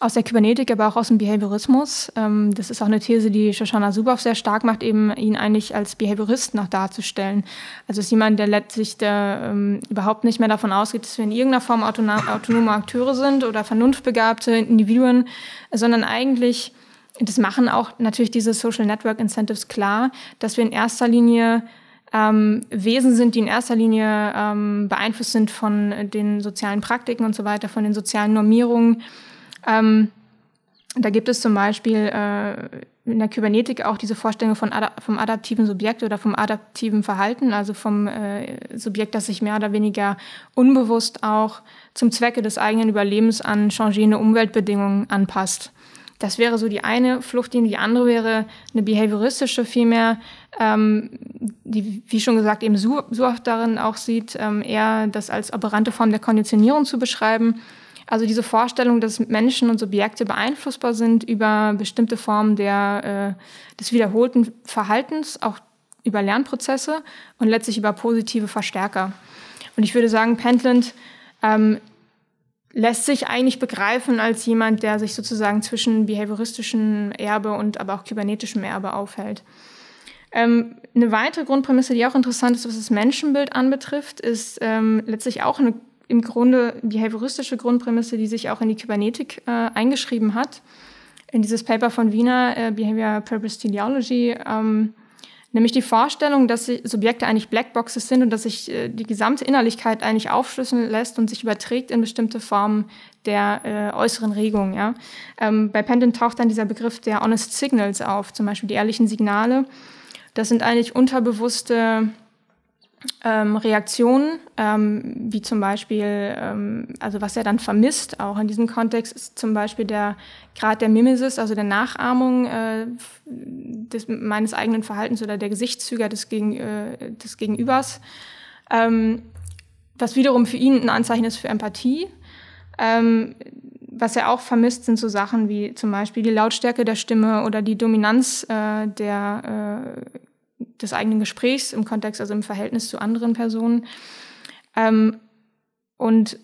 aus der Kybernetik, aber auch aus dem Behaviorismus. Ähm, das ist auch eine These, die Shoshana Zuboff sehr stark macht, eben ihn eigentlich als Behaviorist noch darzustellen. Also ist jemand, der letztlich der, ähm, überhaupt nicht mehr davon ausgeht, dass wir in irgendeiner Form autonome Akteure sind oder vernunftbegabte Individuen, sondern eigentlich, das machen auch natürlich diese Social Network Incentives klar, dass wir in erster Linie ähm, Wesen sind, die in erster Linie ähm, beeinflusst sind von den sozialen Praktiken und so weiter, von den sozialen Normierungen ähm, da gibt es zum Beispiel äh, in der Kybernetik auch diese Vorstellung von Ad vom adaptiven Subjekt oder vom adaptiven Verhalten, also vom äh, Subjekt, das sich mehr oder weniger unbewusst auch zum Zwecke des eigenen Überlebens an changierende Umweltbedingungen anpasst. Das wäre so die eine Fluchtlinie. Die andere wäre eine behavioristische vielmehr, ähm, die, wie schon gesagt, eben Suaf darin auch sieht, ähm, eher das als operante Form der Konditionierung zu beschreiben also diese Vorstellung, dass Menschen und Subjekte beeinflussbar sind über bestimmte Formen der, äh, des wiederholten Verhaltens, auch über Lernprozesse und letztlich über positive Verstärker. Und ich würde sagen, Pentland ähm, lässt sich eigentlich begreifen als jemand, der sich sozusagen zwischen behavioristischem Erbe und aber auch kybernetischem Erbe aufhält. Ähm, eine weitere Grundprämisse, die auch interessant ist, was das Menschenbild anbetrifft, ist ähm, letztlich auch eine im Grunde behavioristische Grundprämisse, die sich auch in die Kybernetik äh, eingeschrieben hat. In dieses Paper von Wiener, äh, Behavior Purpose Teleology, ähm, Nämlich die Vorstellung, dass Subjekte eigentlich Blackboxes sind und dass sich äh, die gesamte Innerlichkeit eigentlich aufschlüsseln lässt und sich überträgt in bestimmte Formen der äh, äußeren Regung. Ja? Ähm, bei Pendon taucht dann dieser Begriff der Honest Signals auf, zum Beispiel die ehrlichen Signale. Das sind eigentlich unterbewusste ähm, Reaktionen, ähm, wie zum Beispiel, ähm, also was er dann vermisst, auch in diesem Kontext, ist zum Beispiel der Grad der Mimesis, also der Nachahmung äh, des, meines eigenen Verhaltens oder der Gesichtszüge des, Gegen, äh, des Gegenübers, ähm, was wiederum für ihn ein Anzeichen ist für Empathie. Ähm, was er auch vermisst, sind so Sachen wie zum Beispiel die Lautstärke der Stimme oder die Dominanz äh, der äh, des eigenen Gesprächs im Kontext, also im Verhältnis zu anderen Personen. Ähm, und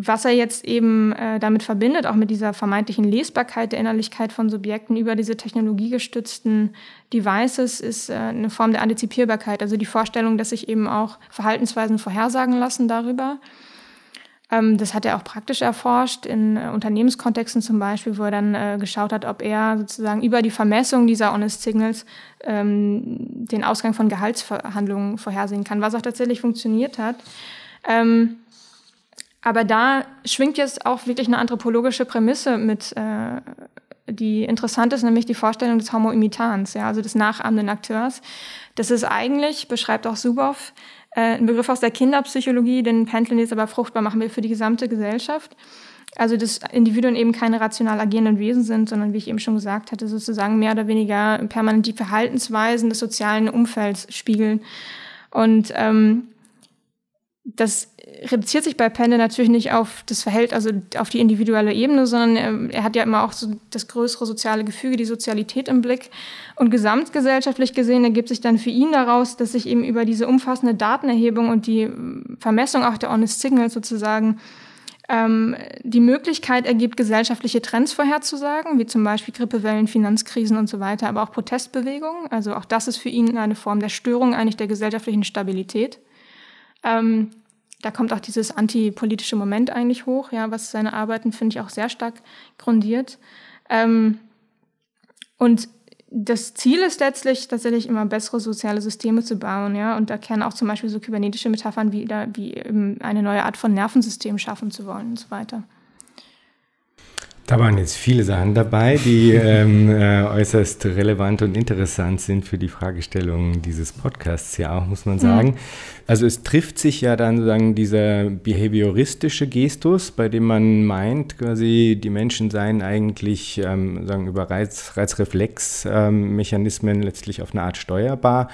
was er jetzt eben äh, damit verbindet, auch mit dieser vermeintlichen Lesbarkeit der Innerlichkeit von Subjekten über diese technologiegestützten Devices, ist äh, eine Form der Antizipierbarkeit, also die Vorstellung, dass sich eben auch Verhaltensweisen vorhersagen lassen darüber. Ähm, das hat er auch praktisch erforscht, in äh, Unternehmenskontexten zum Beispiel, wo er dann äh, geschaut hat, ob er sozusagen über die Vermessung dieser Honest Signals ähm, den Ausgang von Gehaltsverhandlungen vorhersehen kann, was auch tatsächlich funktioniert hat. Ähm, aber da schwingt jetzt auch wirklich eine anthropologische Prämisse mit, äh, die interessant ist, nämlich die Vorstellung des Homo imitans, ja, also des nachahmenden Akteurs. Das ist eigentlich, beschreibt auch Suboff, ein Begriff aus der Kinderpsychologie, den Pendleton jetzt aber fruchtbar machen will für die gesamte Gesellschaft. Also dass Individuen eben keine rational agierenden Wesen sind, sondern wie ich eben schon gesagt hatte, sozusagen mehr oder weniger permanent die Verhaltensweisen des sozialen Umfelds spiegeln. Und ähm, das reduziert sich bei Pende natürlich nicht auf das Verhältnis, also auf die individuelle Ebene, sondern er, hat ja immer auch so das größere soziale Gefüge, die Sozialität im Blick. Und gesamtgesellschaftlich gesehen ergibt sich dann für ihn daraus, dass sich eben über diese umfassende Datenerhebung und die Vermessung auch der Honest Signals sozusagen ähm, die Möglichkeit ergibt, gesellschaftliche Trends vorherzusagen, wie zum Beispiel Grippewellen, Finanzkrisen und so weiter, aber auch Protestbewegungen. Also auch das ist für ihn eine Form der Störung eigentlich der gesellschaftlichen Stabilität. Ähm, da kommt auch dieses antipolitische Moment eigentlich hoch, ja, was seine Arbeiten, finde ich, auch sehr stark grundiert. Ähm, und das Ziel ist letztlich tatsächlich immer bessere soziale Systeme zu bauen, ja, und da kennen auch zum Beispiel so kybernetische Metaphern wie, wie eine neue Art von Nervensystem schaffen zu wollen und so weiter.
Da waren jetzt viele Sachen dabei, die ähm, äh, äußerst relevant und interessant sind für die Fragestellungen dieses Podcasts ja auch, muss man sagen. Mhm. Also es trifft sich ja dann sozusagen dieser behavioristische Gestus, bei dem man meint, quasi die Menschen seien eigentlich ähm, sagen über Reiz, Reizreflexmechanismen ähm, letztlich auf eine Art steuerbar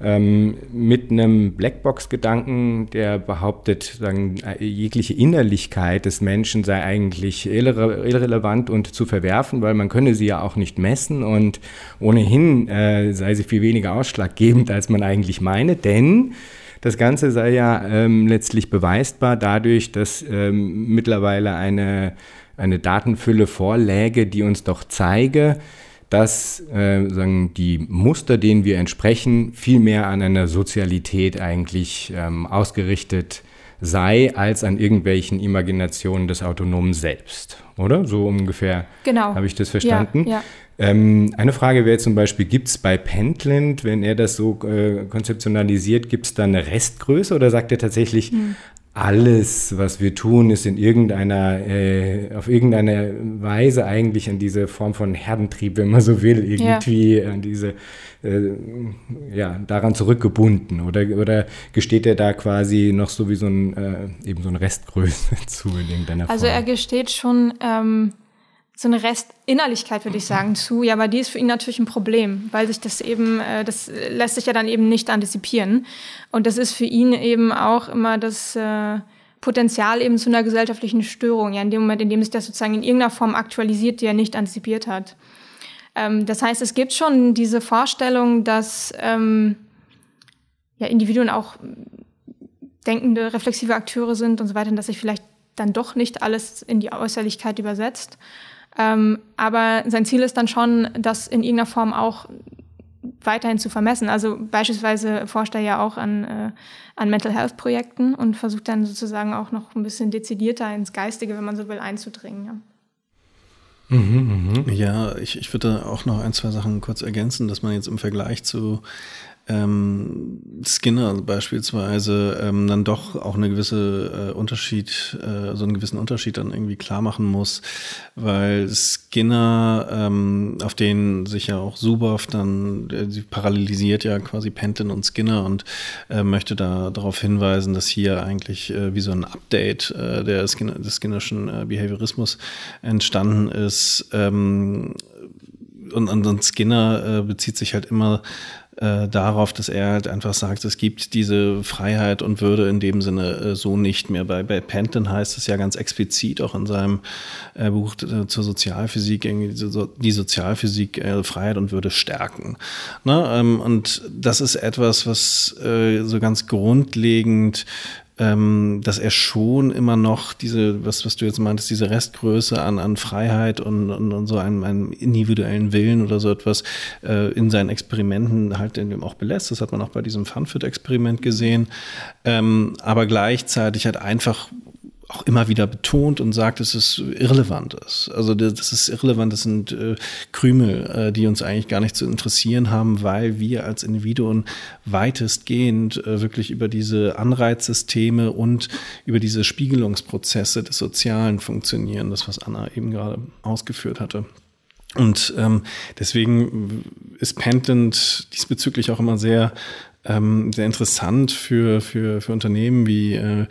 ähm, mit einem Blackbox-Gedanken, der behauptet, sagen, jegliche Innerlichkeit des Menschen sei eigentlich irre irrelevant und zu verwerfen, weil man könne sie ja auch nicht messen und ohnehin äh, sei sie viel weniger ausschlaggebend, als man eigentlich meine, denn das Ganze sei ja ähm, letztlich beweisbar dadurch, dass ähm, mittlerweile eine, eine Datenfülle vorläge, die uns doch zeige, dass äh, sagen, die Muster, denen wir entsprechen, viel mehr an einer Sozialität eigentlich ähm, ausgerichtet sei, als an irgendwelchen Imaginationen des Autonomen selbst. Oder? So ungefähr genau. habe ich das verstanden. Ja, ja. Ähm, eine Frage wäre zum Beispiel, gibt es bei Pentland, wenn er das so äh, konzeptionalisiert, gibt es da eine Restgröße oder sagt er tatsächlich, hm alles, was wir tun, ist in irgendeiner, äh, auf irgendeine Weise eigentlich an diese Form von Herdentrieb, wenn man so will, irgendwie ja. an diese, äh, ja, daran zurückgebunden. Oder, oder gesteht er da quasi noch so wie so ein, äh, eben so eine Restgröße zu in irgendeiner
Form? Also er gesteht schon, ähm, so eine Restinnerlichkeit, würde ich sagen, zu. Ja, aber die ist für ihn natürlich ein Problem, weil sich das eben, äh, das lässt sich ja dann eben nicht antizipieren. Und das ist für ihn eben auch immer das äh, Potenzial eben zu einer gesellschaftlichen Störung, ja, in dem Moment, in dem sich das sozusagen in irgendeiner Form aktualisiert, die er nicht antizipiert hat. Ähm, das heißt, es gibt schon diese Vorstellung, dass ähm, ja, Individuen auch denkende, reflexive Akteure sind und so weiter, dass sich vielleicht dann doch nicht alles in die Äußerlichkeit übersetzt. Ähm, aber sein Ziel ist dann schon, das in irgendeiner Form auch weiterhin zu vermessen. Also beispielsweise forscht er ja auch an, äh, an Mental Health Projekten und versucht dann sozusagen auch noch ein bisschen dezidierter ins Geistige, wenn man so will, einzudringen. Ja.
Mhm, mh. Ja, ich, ich würde auch noch ein, zwei Sachen kurz ergänzen, dass man jetzt im Vergleich zu ähm, Skinner beispielsweise ähm, dann doch auch eine gewisse äh, Unterschied, äh, so einen gewissen Unterschied dann irgendwie klar machen muss, weil Skinner, ähm, auf den sich ja auch Suboff dann, äh, sie parallelisiert ja quasi Penton und Skinner und äh, möchte da darauf hinweisen, dass hier eigentlich äh, wie so ein Update äh, der Skinner, des Skinnerschen äh, Behaviorismus entstanden ist. Ähm, und, und Skinner äh, bezieht sich halt immer äh, darauf, dass er halt einfach sagt, es gibt diese Freiheit und Würde in dem Sinne äh, so nicht mehr. Bei, bei Penton heißt es ja ganz explizit auch in seinem äh, Buch äh, zur Sozialphysik, irgendwie die Sozialphysik äh, Freiheit und Würde stärken. Ne? Ähm, und das ist etwas, was äh, so ganz grundlegend ähm, dass er schon immer noch diese, was, was du jetzt meintest, diese Restgröße an, an Freiheit und, und, und so einem, einem individuellen Willen oder so etwas äh, in seinen Experimenten halt eben auch belässt. Das hat man auch bei diesem Funfit-Experiment gesehen. Ähm, aber gleichzeitig halt einfach auch immer wieder betont und sagt, dass es irrelevant ist. Also das ist irrelevant, das sind äh, Krümel, äh, die uns eigentlich gar nicht zu interessieren haben, weil wir als Individuen weitestgehend äh, wirklich über diese Anreizsysteme und über diese Spiegelungsprozesse des Sozialen funktionieren, das was Anna eben gerade ausgeführt hatte. Und ähm, deswegen ist Pendant diesbezüglich auch immer sehr ähm, sehr interessant für, für, für Unternehmen wie äh,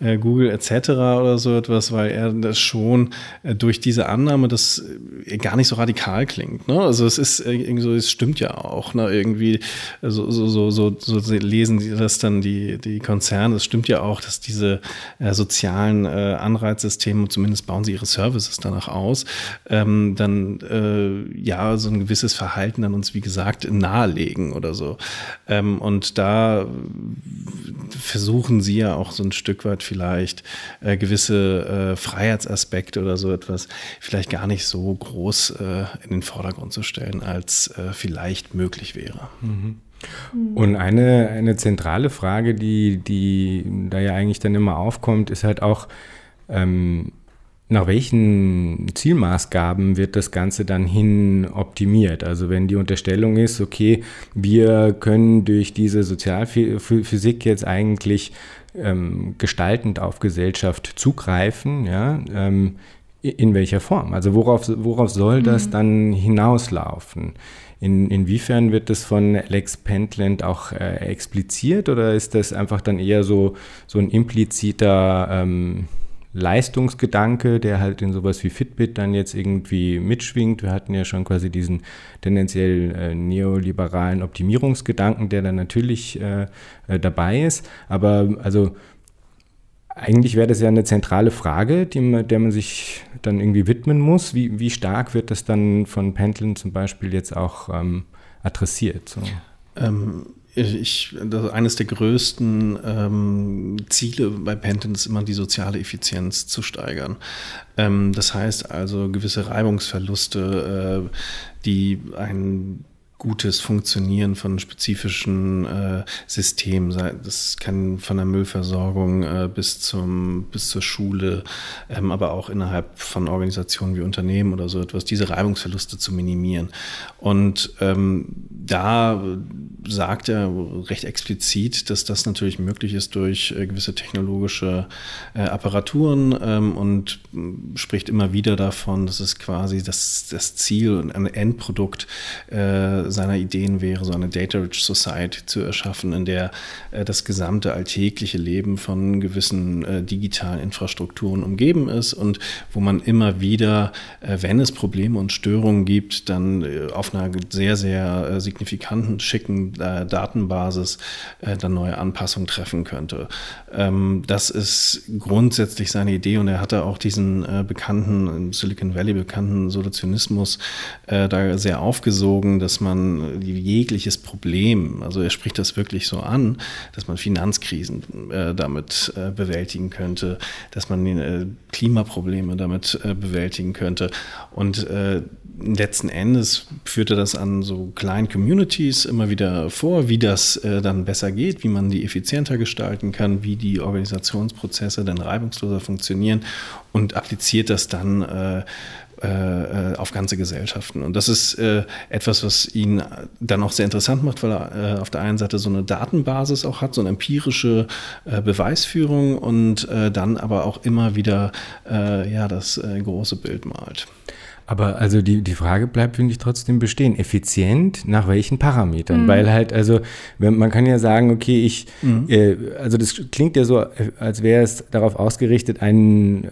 äh, Google etc. oder so etwas, weil er das schon äh, durch diese Annahme, das äh, gar nicht so radikal klingt. Ne? Also es ist äh, irgendwie so, es stimmt ja auch. Ne? Irgendwie so, so, so, so, so lesen die das dann die, die Konzerne. Es stimmt ja auch, dass diese äh, sozialen Anreizsysteme, zumindest bauen sie ihre Services danach aus, ähm, dann ja so ein gewisses Verhalten dann uns, wie gesagt, nahelegen oder so. Ähm, und und da versuchen sie ja auch so ein Stück weit vielleicht äh, gewisse äh, Freiheitsaspekte oder so etwas vielleicht gar nicht so groß äh, in den Vordergrund zu stellen, als äh, vielleicht möglich wäre.
Mhm. Und eine, eine zentrale Frage, die, die da ja eigentlich dann immer aufkommt, ist halt auch, ähm, nach welchen Zielmaßgaben wird das Ganze dann hin optimiert? Also wenn die Unterstellung ist, okay, wir können durch diese Sozialphysik jetzt eigentlich ähm, gestaltend auf Gesellschaft zugreifen, ja, ähm, in welcher Form? Also worauf, worauf soll das mhm. dann hinauslaufen? In, inwiefern wird das von Alex Pentland auch äh, expliziert oder ist das einfach dann eher so, so ein impliziter ähm, Leistungsgedanke, der halt in sowas wie Fitbit dann jetzt irgendwie mitschwingt. Wir hatten ja schon quasi diesen tendenziell äh, neoliberalen Optimierungsgedanken, der dann natürlich äh, äh, dabei ist. Aber also eigentlich wäre das ja eine zentrale Frage, die, der man sich dann irgendwie widmen muss. Wie, wie stark wird das dann von Pendlen zum Beispiel jetzt auch ähm, adressiert? So?
Ähm, ich, eines der größten ähm, Ziele bei Penton ist immer die soziale Effizienz zu steigern. Ähm, das heißt also gewisse Reibungsverluste, äh, die ein gutes Funktionieren von spezifischen äh, Systemen. Das kann von der Müllversorgung äh, bis, zum, bis zur Schule, ähm, aber auch innerhalb von Organisationen wie Unternehmen oder so etwas, diese Reibungsverluste zu minimieren. Und ähm, da sagt er recht explizit, dass das natürlich möglich ist durch äh, gewisse technologische äh, Apparaturen ähm, und äh, spricht immer wieder davon, dass es quasi das, das Ziel und ein Endprodukt äh, seiner Ideen wäre, so eine Data-Rich Society zu erschaffen, in der äh, das gesamte alltägliche Leben von gewissen äh, digitalen Infrastrukturen umgeben ist und wo man immer wieder, wenn es Probleme und Störungen gibt, dann auf einer sehr, sehr signifikanten, schicken äh, Datenbasis äh, dann neue Anpassungen treffen könnte. Ähm, das ist grundsätzlich seine Idee und er hatte auch diesen äh, bekannten, im Silicon Valley bekannten Solutionismus äh, da sehr aufgesogen, dass man jegliches Problem, also er spricht das wirklich so an, dass man Finanzkrisen äh, damit äh, bewältigen könnte, dass man Klimaprobleme damit bewältigen könnte. Und letzten Endes führte das an so kleinen Communities immer wieder vor, wie das äh, dann besser geht, wie man die effizienter gestalten kann, wie die Organisationsprozesse dann reibungsloser funktionieren und appliziert das dann äh, äh, auf ganze Gesellschaften. Und das ist äh, etwas, was ihn dann auch sehr interessant macht, weil er äh, auf der einen Seite so eine Datenbasis auch hat, so eine empirische äh, Beweisführung und äh, dann aber auch immer wieder äh, ja, das große Bild malt.
Aber also die, die Frage bleibt, finde ich, trotzdem bestehen. Effizient nach welchen Parametern? Mhm. Weil halt, also, wenn, man kann ja sagen, okay, ich, mhm. äh, also das klingt ja so, als wäre es darauf ausgerichtet, einen äh,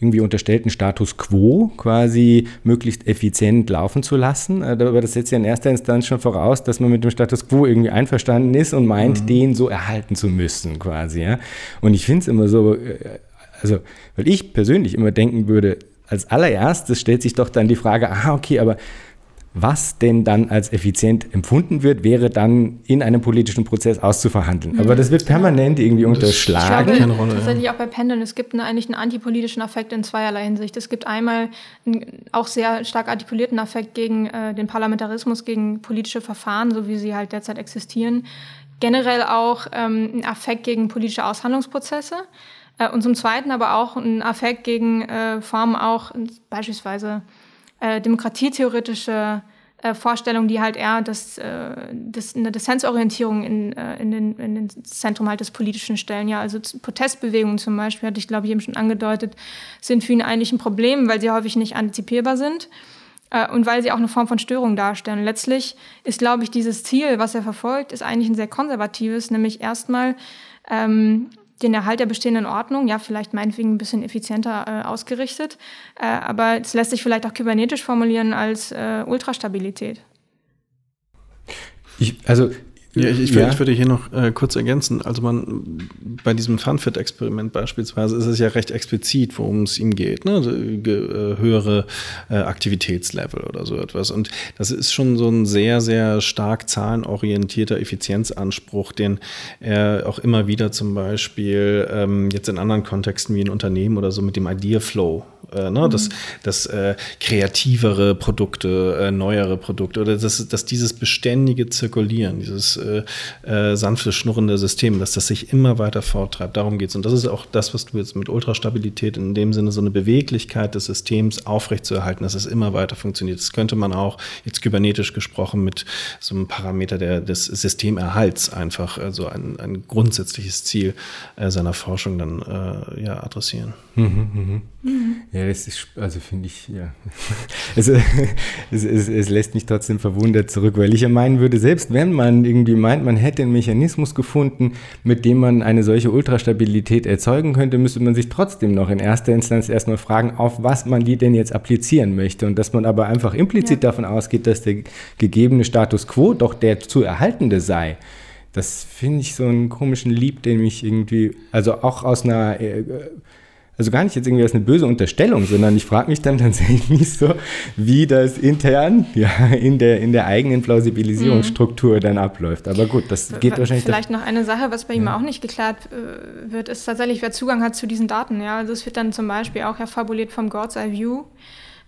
irgendwie unterstellten Status quo quasi möglichst effizient laufen zu lassen. Äh, aber das setzt ja in erster Instanz schon voraus, dass man mit dem Status quo irgendwie einverstanden ist und meint, mhm. den so erhalten zu müssen quasi. Ja? Und ich finde es immer so, äh, also, weil ich persönlich immer denken würde, als allererstes stellt sich doch dann die Frage, aha, okay, aber was denn dann als effizient empfunden wird, wäre dann in einem politischen Prozess auszuverhandeln. Mhm. Aber das wird permanent irgendwie das unterschlagen.
Ich glaube, Rolle, tatsächlich ja. auch bei Pendeln, es gibt einen, eigentlich einen antipolitischen Affekt in zweierlei Hinsicht. Es gibt einmal einen auch sehr stark artikulierten Affekt gegen äh, den Parlamentarismus, gegen politische Verfahren, so wie sie halt derzeit existieren. Generell auch ähm, einen Affekt gegen politische Aushandlungsprozesse. Äh, und zum Zweiten aber auch ein Affekt gegen äh, Formen auch beispielsweise äh, demokratietheoretische äh, Vorstellungen, die halt eher das, äh, das, eine Dissensorientierung in, äh, in, den, in den Zentrum halt des Politischen stellen. Ja, also Protestbewegungen zum Beispiel, hatte ich glaube ich eben schon angedeutet, sind für ihn eigentlich ein Problem, weil sie häufig nicht antizipierbar sind äh, und weil sie auch eine Form von Störung darstellen. Letztlich ist, glaube ich, dieses Ziel, was er verfolgt, ist eigentlich ein sehr konservatives, nämlich erstmal ähm, den Erhalt der bestehenden Ordnung, ja, vielleicht meinetwegen ein bisschen effizienter äh, ausgerichtet, äh, aber es lässt sich vielleicht auch kybernetisch formulieren als äh, Ultrastabilität.
Ich, also ja, ich, ich, ja. ich, würde hier noch äh, kurz ergänzen. Also man bei diesem Funfit-Experiment beispielsweise ist es ja recht explizit, worum es ihm geht. Ne? Also, äh, höhere äh, Aktivitätslevel oder so etwas. Und das ist schon so ein sehr, sehr stark zahlenorientierter Effizienzanspruch, den er auch immer wieder zum Beispiel ähm, jetzt in anderen Kontexten wie in Unternehmen oder so mit dem Idea Flow äh, ne? Mhm. dass, dass äh, kreativere Produkte, äh, neuere Produkte oder dass, dass dieses beständige Zirkulieren, dieses äh, äh, sanfte, schnurrende System, dass das sich immer weiter forttreibt. Darum geht es. Und das ist auch das, was du jetzt mit Ultrastabilität in dem Sinne so eine Beweglichkeit des Systems aufrechtzuerhalten, dass es immer weiter funktioniert. Das könnte man auch jetzt kybernetisch gesprochen mit so einem Parameter der, des Systemerhalts einfach, also ein, ein grundsätzliches Ziel äh, seiner Forschung dann äh, ja, adressieren. Mhm,
mh. Mhm. Ja, das ist, also finde ich, ja. Es, es, es, es, lässt mich trotzdem verwundert zurück, weil ich ja meinen würde, selbst wenn man irgendwie meint, man hätte einen Mechanismus gefunden, mit dem man eine solche Ultrastabilität erzeugen könnte, müsste man sich trotzdem noch in erster Instanz erstmal fragen, auf was man die denn jetzt applizieren möchte. Und dass man aber einfach implizit ja. davon ausgeht, dass der gegebene Status quo doch der zu erhaltende sei. Das finde ich so einen komischen Lieb, den mich irgendwie, also auch aus einer äh, also gar nicht jetzt irgendwie als eine böse Unterstellung, sondern ich frage mich dann tatsächlich so, wie das intern ja, in, der, in der eigenen Plausibilisierungsstruktur mhm. dann abläuft. Aber gut, das geht wahrscheinlich.
Vielleicht noch eine Sache, was bei ihm ja. auch nicht geklärt äh, wird, ist tatsächlich, wer Zugang hat zu diesen Daten. Ja? Also es wird dann zum Beispiel auch ja fabuliert vom God's Eye View.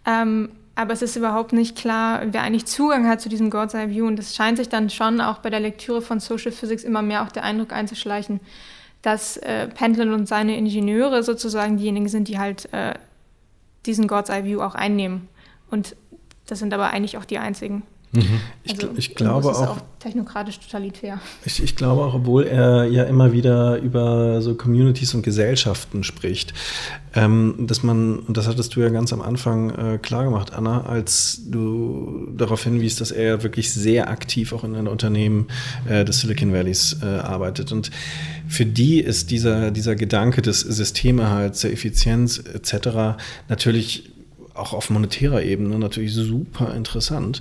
Ähm, aber es ist überhaupt nicht klar, wer eigentlich Zugang hat zu diesem God's Eye View. Und es scheint sich dann schon auch bei der Lektüre von Social Physics immer mehr auch der Eindruck einzuschleichen, dass äh, Pendleton und seine Ingenieure sozusagen diejenigen sind, die halt äh, diesen God's Eye View auch einnehmen. Und das sind aber eigentlich auch die einzigen.
Mhm. Ich, also, ich glaube auch, auch,
technokratisch totalitär.
Ich, ich, glaube auch, obwohl er ja immer wieder über so Communities und Gesellschaften spricht, ähm, dass man, und das hattest du ja ganz am Anfang äh, klar gemacht, Anna, als du darauf hinwiest, dass er wirklich sehr aktiv auch in den Unternehmen äh, des Silicon Valleys äh, arbeitet. Und für die ist dieser, dieser Gedanke des Systemerhalts, der Effizienz etc. natürlich auch auf monetärer Ebene natürlich super interessant.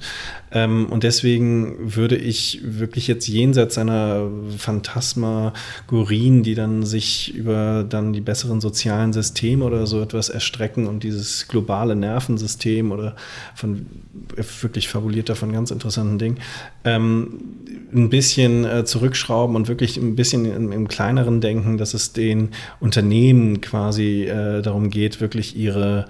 Ähm, und deswegen würde ich wirklich jetzt jenseits seiner Phantasmagorien, die dann sich über dann die besseren sozialen Systeme oder so etwas erstrecken und dieses globale Nervensystem oder von wirklich fabulierter von ganz interessanten Dingen, ähm, ein bisschen äh, zurückschrauben und wirklich ein bisschen im, im, kleineren denken, dass es den Unternehmen quasi äh, darum geht, wirklich ihre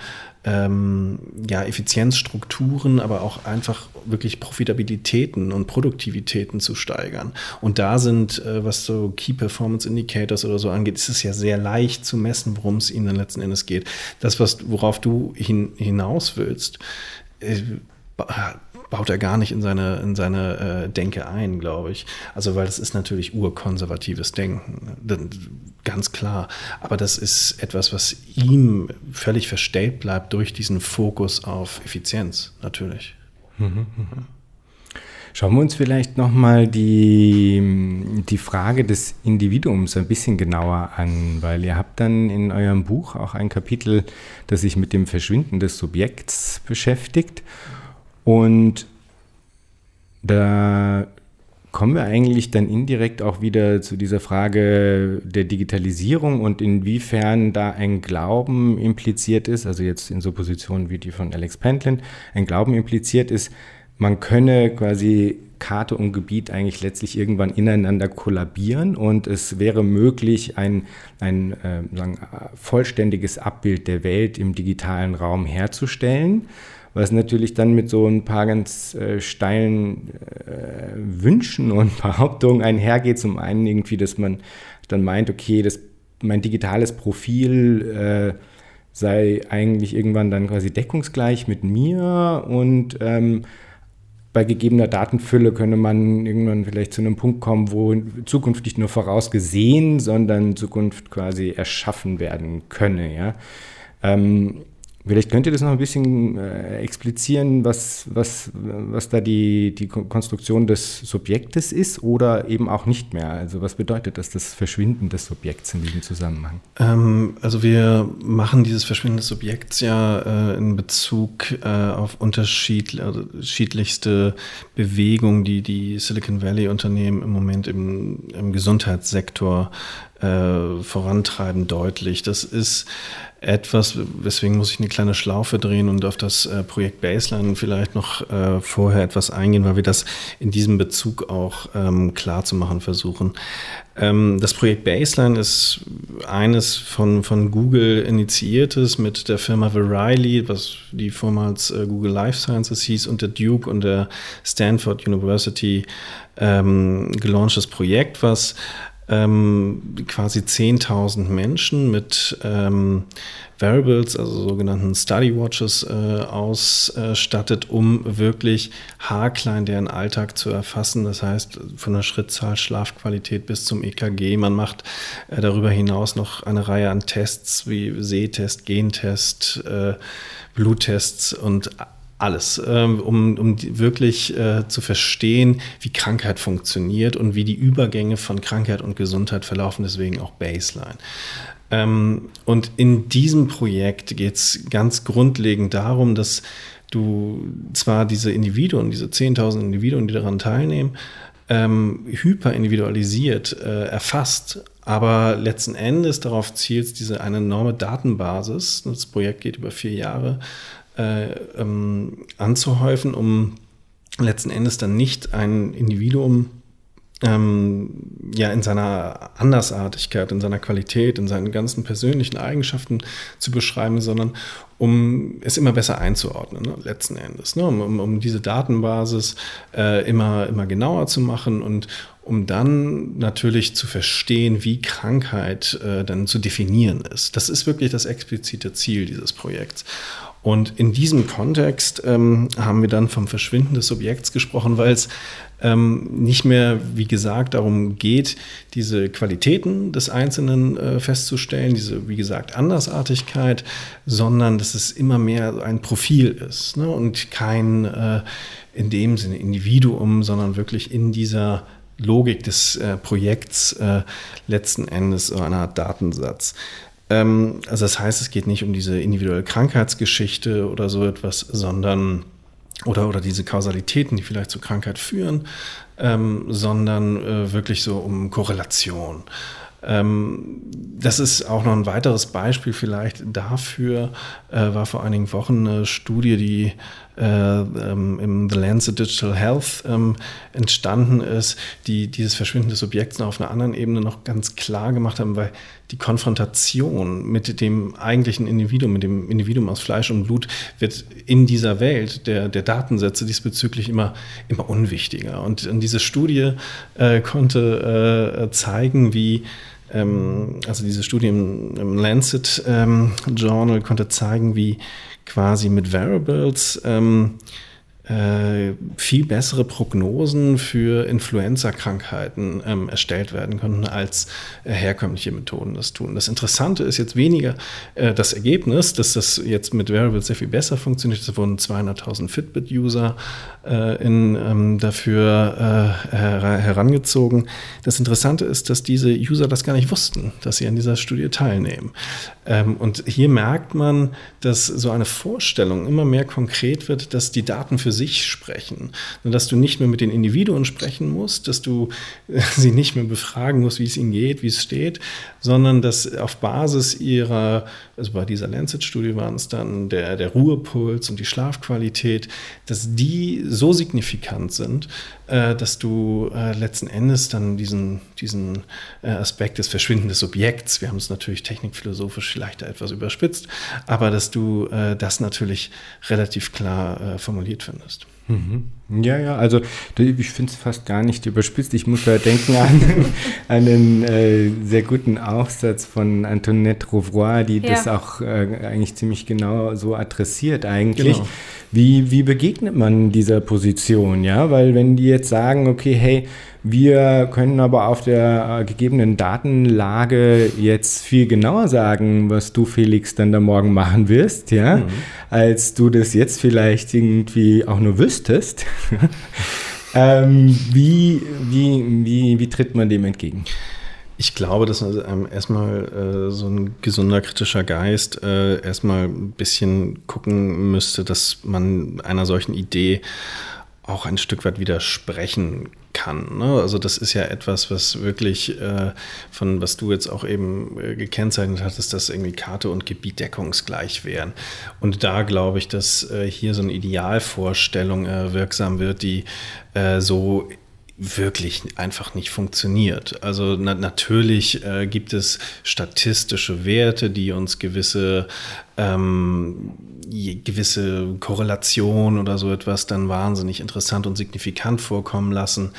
ähm, ja, Effizienzstrukturen, aber auch einfach wirklich Profitabilitäten und Produktivitäten zu steigern. Und da sind, äh, was so Key Performance Indicators oder so angeht, ist es ja sehr leicht zu messen, worum es ihnen dann letzten Endes geht. Das, was, worauf du hin, hinaus willst, äh, baut er gar nicht in seine, in seine äh, Denke ein, glaube ich. Also, weil das ist natürlich urkonservatives Denken, ganz klar. Aber das ist etwas, was ihm völlig verstellt bleibt durch diesen Fokus auf Effizienz, natürlich. Mhm,
mh. Schauen wir uns vielleicht nochmal die, die Frage des Individuums ein bisschen genauer an, weil ihr habt dann in eurem Buch auch ein Kapitel, das sich mit dem Verschwinden des Subjekts beschäftigt. Und da kommen wir eigentlich dann indirekt auch wieder zu dieser Frage der Digitalisierung und inwiefern da ein Glauben impliziert ist, also jetzt in so Positionen wie die von Alex Pentland, ein Glauben impliziert ist, man könne quasi Karte und Gebiet eigentlich letztlich irgendwann ineinander kollabieren und es wäre möglich, ein, ein äh, sagen, vollständiges Abbild der Welt im digitalen Raum herzustellen was natürlich dann mit so ein paar ganz äh, steilen äh, Wünschen und Behauptungen einhergeht. Zum einen irgendwie, dass man dann meint, okay, das, mein digitales Profil äh, sei eigentlich irgendwann dann quasi deckungsgleich mit mir und ähm, bei gegebener Datenfülle könne man irgendwann vielleicht zu einem Punkt kommen, wo Zukunft nicht nur vorausgesehen, sondern Zukunft quasi erschaffen werden könne. Ja? Ähm, Vielleicht könnt ihr das noch ein bisschen äh, explizieren, was, was, was da die, die Konstruktion des Subjektes ist oder eben auch nicht mehr. Also was bedeutet das, das Verschwinden des Subjekts in diesem Zusammenhang?
Ähm, also wir machen dieses Verschwinden des Subjekts ja äh, in Bezug äh, auf unterschiedlichste Bewegungen, die die Silicon Valley-Unternehmen im Moment im, im Gesundheitssektor äh, vorantreiben, deutlich. Das ist etwas, weswegen muss ich eine kleine Schlaufe drehen und auf das äh, Projekt Baseline vielleicht noch äh, vorher etwas eingehen, weil wir das in diesem Bezug auch ähm, klar zu machen versuchen. Ähm, das Projekt Baseline ist eines von, von Google initiiertes mit der Firma Verily, was die vormals Google Life Sciences hieß, und der Duke und der Stanford University ähm, gelaunchtes Projekt, was ähm, quasi 10.000 Menschen mit ähm, Variables, also sogenannten Study Watches, äh, ausstattet, um wirklich haarklein deren Alltag zu erfassen. Das heißt, von der Schrittzahl, Schlafqualität bis zum EKG. Man macht äh, darüber hinaus noch eine Reihe an Tests wie Sehtest, Gentest, äh, Bluttests und alles, ähm, um, um wirklich äh, zu verstehen, wie Krankheit funktioniert und wie die Übergänge von Krankheit und Gesundheit verlaufen, deswegen auch Baseline. Ähm, und in diesem Projekt geht es ganz grundlegend darum, dass du zwar diese Individuen, diese 10.000 Individuen, die daran teilnehmen, ähm, hyperindividualisiert äh, erfasst, aber letzten Endes darauf zielt diese eine enorme Datenbasis, das Projekt geht über vier Jahre, äh, ähm, anzuhäufen, um letzten Endes dann nicht ein Individuum ähm, ja in seiner Andersartigkeit, in seiner Qualität, in seinen ganzen persönlichen Eigenschaften zu beschreiben, sondern um es immer besser einzuordnen, ne, letzten Endes, ne, um, um, diese Datenbasis äh, immer, immer genauer zu machen und um dann natürlich zu verstehen, wie Krankheit äh, dann zu definieren ist. Das ist wirklich das explizite Ziel dieses Projekts. Und in diesem Kontext ähm, haben wir dann vom Verschwinden des Subjekts gesprochen, weil es ähm, nicht mehr, wie gesagt, darum geht, diese Qualitäten des Einzelnen äh, festzustellen, diese, wie gesagt, Andersartigkeit, sondern dass es immer mehr ein Profil ist ne? und kein äh, in dem Sinne Individuum, sondern wirklich in dieser Logik des äh, Projekts äh, letzten Endes so eine Art Datensatz. Ähm, also das heißt, es geht nicht um diese individuelle Krankheitsgeschichte oder so etwas, sondern oder, oder diese Kausalitäten, die vielleicht zur Krankheit führen, ähm, sondern äh, wirklich so um Korrelation. Ähm, das ist auch noch ein weiteres Beispiel vielleicht dafür, äh, war vor einigen Wochen eine Studie, die äh, ähm, im The Lancet Digital Health ähm, entstanden ist, die dieses Verschwinden des Objekts auf einer anderen Ebene noch ganz klar gemacht haben, weil die Konfrontation mit dem eigentlichen Individuum, mit dem Individuum aus Fleisch und Blut, wird in dieser Welt der, der Datensätze diesbezüglich immer, immer unwichtiger. Und, und diese Studie äh, konnte äh, zeigen, wie ähm, also diese Studie im, im Lancet ähm, Journal konnte zeigen, wie quasi mit Variables ähm, äh, viel bessere Prognosen für Influenza-Krankheiten ähm, erstellt werden können, als äh, herkömmliche Methoden das tun. Das Interessante ist jetzt weniger äh, das Ergebnis, dass das jetzt mit Variables sehr viel besser funktioniert. Es wurden 200.000 Fitbit-User äh, ähm, dafür äh, herangezogen. Das Interessante ist, dass diese User das gar nicht wussten, dass sie an dieser Studie teilnehmen. Ähm, und hier merkt man, dass so eine Vorstellung immer mehr konkret wird, dass die Daten für sich sprechen. Dass du nicht mehr mit den Individuen sprechen musst, dass du sie nicht mehr befragen musst, wie es ihnen geht, wie es steht, sondern dass auf Basis ihrer, also bei dieser Lancet-Studie waren es dann der, der Ruhepuls und die Schlafqualität, dass die so signifikant sind, äh, dass du äh, letzten Endes dann diesen, diesen äh, Aspekt des Verschwinden des Objekts, wir haben es natürlich technikphilosophisch vielleicht etwas überspitzt, aber dass du äh, das natürlich relativ klar äh, formuliert findest.
Mhm. Ja, ja, also ich finde es fast gar nicht überspitzt. Ich muss da denken an, an einen äh, sehr guten Aufsatz von Antoinette Rouvois, die ja. das auch äh, eigentlich ziemlich genau so adressiert eigentlich. Genau. Wie, wie begegnet man dieser Position? Ja, weil wenn die jetzt sagen, okay, hey, wir können aber auf der äh, gegebenen Datenlage jetzt viel genauer sagen, was du, Felix, dann da morgen machen wirst, ja, mhm. als du das jetzt vielleicht irgendwie auch nur wüsstest. ähm, wie, wie, wie, wie tritt man dem entgegen?
Ich glaube, dass ähm, erstmal äh, so ein gesunder kritischer Geist äh, erstmal ein bisschen gucken müsste, dass man einer solchen Idee auch ein Stück weit widersprechen kann. Ne? Also das ist ja etwas, was wirklich äh, von was du jetzt auch eben äh, gekennzeichnet hattest, dass irgendwie Karte und Gebiet deckungsgleich wären. Und da glaube ich, dass äh, hier so eine Idealvorstellung äh, wirksam wird, die äh, so wirklich einfach nicht funktioniert. Also na, natürlich äh, gibt es statistische Werte, die uns gewisse ähm, gewisse Korrelation oder so etwas dann wahnsinnig interessant und signifikant vorkommen lassen.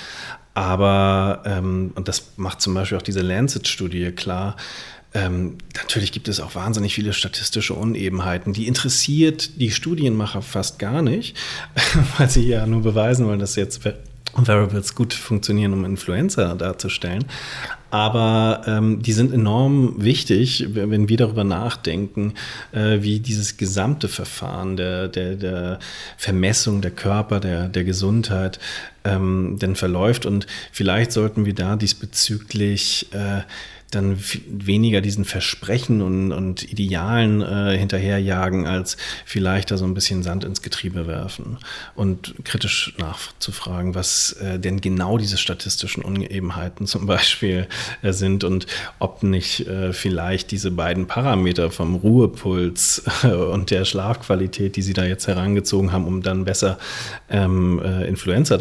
Aber, ähm, und das macht zum Beispiel auch diese Lancet-Studie klar, ähm, natürlich gibt es auch wahnsinnig viele statistische Unebenheiten. Die interessiert die Studienmacher fast gar nicht, weil sie ja nur beweisen wollen, dass jetzt Variables gut funktionieren, um Influencer darzustellen. Aber ähm, die sind enorm wichtig, wenn wir darüber nachdenken, äh, wie dieses gesamte Verfahren der, der, der Vermessung der Körper, der, der Gesundheit ähm, denn verläuft. Und vielleicht sollten wir da diesbezüglich äh, dann weniger diesen Versprechen und, und Idealen äh, hinterherjagen, als vielleicht da so ein bisschen Sand ins Getriebe werfen und kritisch nachzufragen, was äh, denn genau diese statistischen Unebenheiten zum Beispiel äh, sind und ob nicht äh, vielleicht diese beiden Parameter vom Ruhepuls äh, und der Schlafqualität, die Sie da jetzt herangezogen haben, um dann besser ähm, äh, Influenza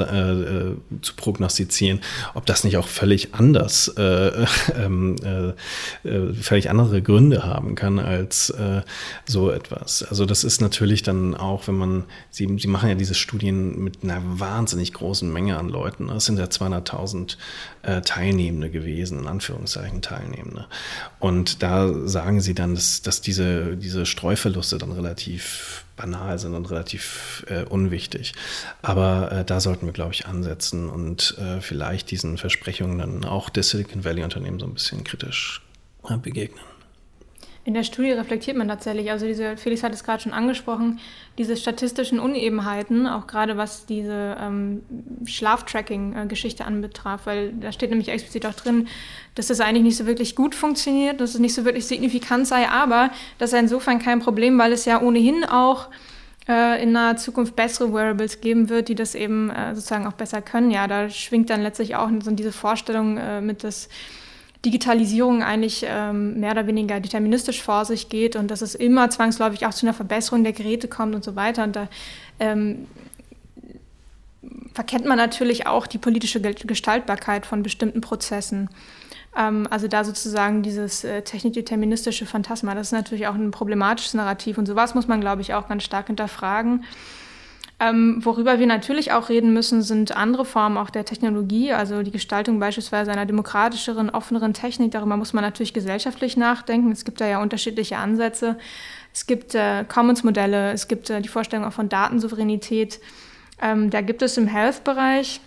zu prognostizieren, ob das nicht auch völlig anders ähm, äh, äh, völlig andere Gründe haben kann als äh, so etwas. Also das ist natürlich dann auch, wenn man, sie, sie machen ja diese Studien mit einer wahnsinnig großen Menge an Leuten. Es sind ja 200.000 äh, Teilnehmende gewesen, in Anführungszeichen Teilnehmende. Und da sagen sie dann, dass, dass diese, diese Streuverluste dann relativ banal sind und relativ äh, unwichtig. Aber äh, da sollten wir, glaube ich, ansetzen und äh, vielleicht diesen Versprechungen dann auch der Silicon Valley-Unternehmen so ein bisschen kritisch äh, begegnen.
In der Studie reflektiert man tatsächlich, also diese, Felix hat es gerade schon angesprochen, diese statistischen Unebenheiten, auch gerade was diese ähm, Schlaftracking-Geschichte anbetraf, weil da steht nämlich explizit auch drin, dass das eigentlich nicht so wirklich gut funktioniert, dass es nicht so wirklich signifikant sei, aber das sei insofern kein Problem, weil es ja ohnehin auch äh, in naher Zukunft bessere Wearables geben wird, die das eben äh, sozusagen auch besser können. Ja, da schwingt dann letztlich auch so diese Vorstellung äh, mit, dass Digitalisierung eigentlich ähm, mehr oder weniger deterministisch vor sich geht und dass es immer zwangsläufig auch zu einer Verbesserung der Geräte kommt und so weiter. Und da ähm, verkennt man natürlich auch die politische Gestaltbarkeit von bestimmten Prozessen. Ähm, also da sozusagen dieses äh, technikdeterministische Phantasma, das ist natürlich auch ein problematisches Narrativ und sowas muss man, glaube ich, auch ganz stark hinterfragen. Ähm, worüber wir natürlich auch reden müssen, sind andere Formen auch der Technologie, also die Gestaltung beispielsweise einer demokratischeren, offeneren Technik. Darüber muss man natürlich gesellschaftlich nachdenken. Es gibt da ja unterschiedliche Ansätze. Es gibt äh, Commons-Modelle, es gibt äh, die Vorstellung auch von Datensouveränität. Ähm, da gibt es im Health-Bereich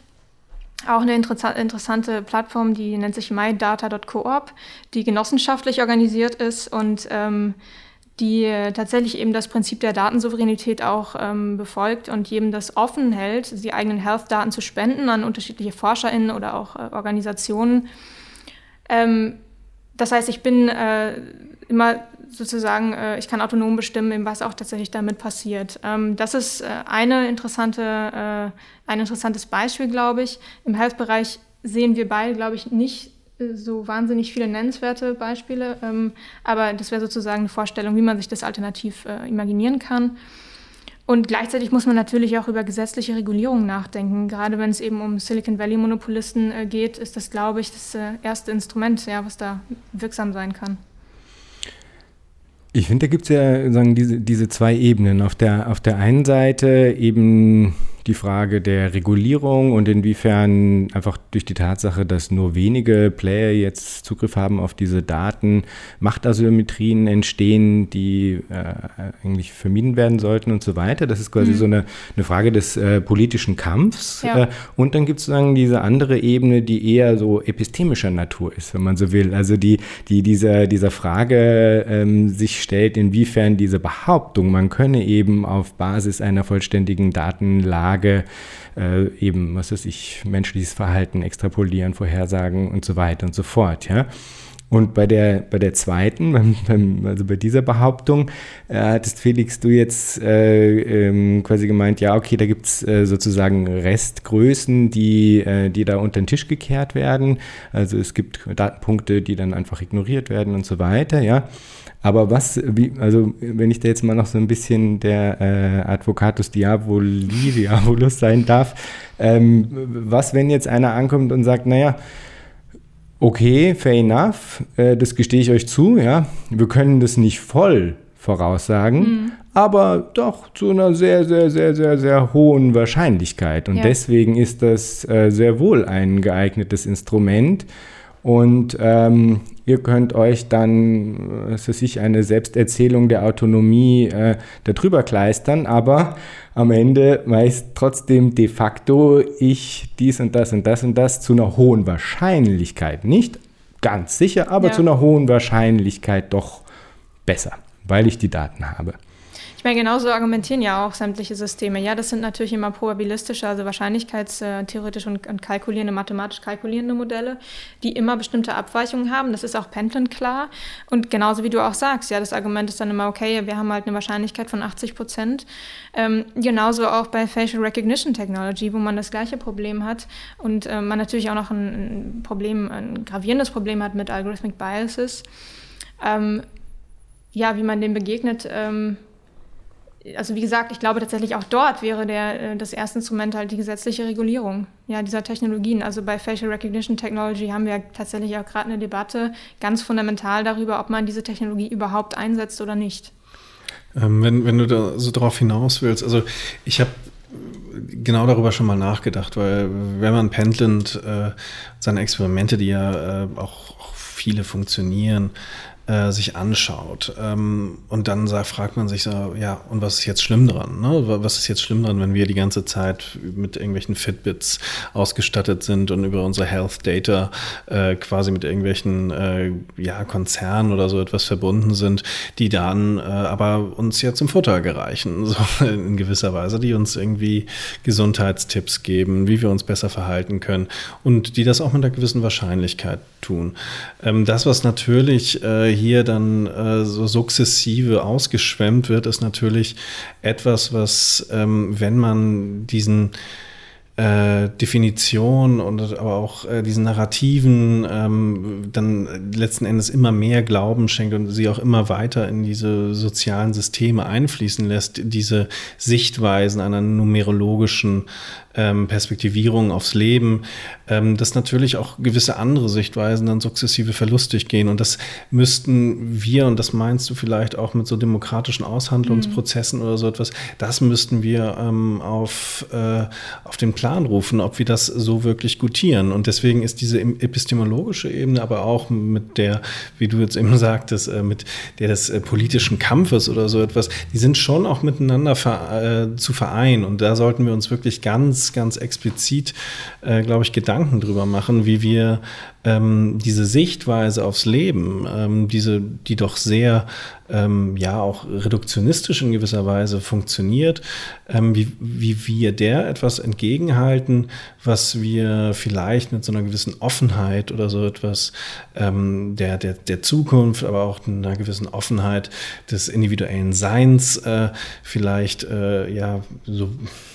auch eine interessante Plattform, die nennt sich mydata.coop, die genossenschaftlich organisiert ist und ähm, die tatsächlich eben das Prinzip der Datensouveränität auch ähm, befolgt und jedem das offen hält, die eigenen Health-Daten zu spenden an unterschiedliche ForscherInnen oder auch äh, Organisationen. Ähm, das heißt, ich bin äh, immer sozusagen, äh, ich kann autonom bestimmen, was auch tatsächlich damit passiert. Ähm, das ist äh, eine interessante, äh, ein interessantes Beispiel, glaube ich. Im Health-Bereich sehen wir beide, glaube ich, nicht so wahnsinnig viele nennenswerte Beispiele, ähm, aber das wäre sozusagen eine Vorstellung, wie man sich das alternativ äh, imaginieren kann. Und gleichzeitig muss man natürlich auch über gesetzliche Regulierung nachdenken. Gerade wenn es eben um Silicon Valley-Monopolisten äh, geht, ist das, glaube ich, das äh, erste Instrument, ja, was da wirksam sein kann.
Ich finde, da gibt es ja sagen, diese, diese zwei Ebenen. Auf der, auf der einen Seite eben die Frage der Regulierung und inwiefern einfach durch die Tatsache, dass nur wenige Player jetzt Zugriff haben auf diese Daten, Machtasymmetrien entstehen, die äh, eigentlich vermieden werden sollten und so weiter. Das ist quasi mhm. so eine, eine Frage des äh, politischen Kampfs. Ja. Äh, und dann gibt es sozusagen diese andere Ebene, die eher so epistemischer Natur ist, wenn man so will. Also die, die dieser, dieser Frage ähm, sich stellt, inwiefern diese Behauptung, man könne eben auf Basis einer vollständigen Datenlage Frage äh, eben, was weiß ich, menschliches Verhalten extrapolieren, vorhersagen und so weiter und so fort, ja. Und bei der, bei der zweiten, beim, beim, also bei dieser Behauptung, äh, hattest Felix du jetzt äh, ähm, quasi gemeint, ja, okay, da gibt es äh, sozusagen Restgrößen, die, äh, die da unter den Tisch gekehrt werden. Also es gibt Datenpunkte, die dann einfach ignoriert werden und so weiter, ja. Aber was, wie, also wenn ich da jetzt mal noch so ein bisschen der äh, Advocatus Diaboli, Diabolus sein darf, ähm, was, wenn jetzt einer ankommt und sagt, naja, okay, fair enough, äh, das gestehe ich euch zu, ja, wir können das nicht voll voraussagen, mhm. aber doch zu einer sehr, sehr, sehr, sehr, sehr hohen Wahrscheinlichkeit. Und ja. deswegen ist das äh, sehr wohl ein geeignetes Instrument. Und ähm, ihr könnt euch dann, was weiß ich, eine Selbsterzählung der Autonomie äh, darüber kleistern, aber am Ende weiß trotzdem de facto ich dies und das und das und das zu einer hohen Wahrscheinlichkeit. Nicht ganz sicher, aber ja. zu einer hohen Wahrscheinlichkeit doch besser, weil ich die Daten habe.
Ich meine, genauso argumentieren ja auch sämtliche Systeme. Ja, das sind natürlich immer probabilistische, also wahrscheinlichkeitstheoretisch und, und kalkulierende, mathematisch kalkulierende Modelle, die immer bestimmte Abweichungen haben. Das ist auch Pendeln klar. Und genauso wie du auch sagst, ja, das Argument ist dann immer, okay, wir haben halt eine Wahrscheinlichkeit von 80 Prozent. Ähm, genauso auch bei Facial Recognition Technology, wo man das gleiche Problem hat und äh, man natürlich auch noch ein, ein Problem, ein gravierendes Problem hat mit Algorithmic Biases. Ähm, ja, wie man dem begegnet, ähm, also wie gesagt, ich glaube tatsächlich auch dort wäre der, äh, das erste Instrument halt die gesetzliche Regulierung ja, dieser Technologien. Also bei Facial Recognition Technology haben wir tatsächlich auch gerade eine Debatte ganz fundamental darüber, ob man diese Technologie überhaupt einsetzt oder nicht.
Ähm, wenn, wenn du da so drauf hinaus willst, also ich habe genau darüber schon mal nachgedacht, weil wenn man pendelnd äh, seine Experimente, die ja äh, auch viele funktionieren, äh, sich anschaut. Ähm, und dann sagt, fragt man sich so, ja, und was ist jetzt schlimm dran? Ne? Was ist jetzt schlimm dran, wenn wir die ganze Zeit mit irgendwelchen Fitbits ausgestattet sind und über unsere Health Data äh, quasi mit irgendwelchen äh, ja, Konzernen oder so etwas verbunden sind, die dann äh, aber uns ja zum Vorteil gereichen, so in gewisser Weise, die uns irgendwie Gesundheitstipps geben, wie wir uns besser verhalten können und die das auch mit einer gewissen Wahrscheinlichkeit tun. Ähm, das, was natürlich äh, hier dann äh, so sukzessive ausgeschwemmt wird, ist natürlich etwas, was, ähm, wenn man diesen äh, Definition und aber auch äh, diesen Narrativen ähm, dann letzten Endes immer mehr Glauben schenkt und sie auch immer weiter in diese sozialen Systeme einfließen lässt, diese Sichtweisen einer numerologischen ähm, Perspektivierung aufs Leben, ähm, dass natürlich auch gewisse andere Sichtweisen dann sukzessive verlustig gehen. Und das müssten wir, und das meinst du vielleicht auch mit so demokratischen Aushandlungsprozessen mhm. oder so etwas, das müssten wir ähm, auf, äh, auf den Plan rufen, ob wir das so wirklich gutieren. Und deswegen ist diese epistemologische Ebene, aber auch mit der, wie du jetzt eben sagtest, äh, mit der des äh, politischen Kampfes oder so etwas, die sind schon auch miteinander ver äh, zu vereinen. Und da sollten wir uns wirklich ganz ganz, explizit, äh, glaube ich, Gedanken drüber machen, wie wir ähm, diese Sichtweise aufs Leben, ähm, diese, die doch sehr, ähm, ja, auch reduktionistisch in gewisser Weise funktioniert, ähm, wie, wie wir der etwas entgegenhalten, was wir vielleicht mit so einer gewissen Offenheit oder so etwas ähm, der, der, der Zukunft, aber auch einer gewissen Offenheit des individuellen Seins äh, vielleicht, äh, ja, so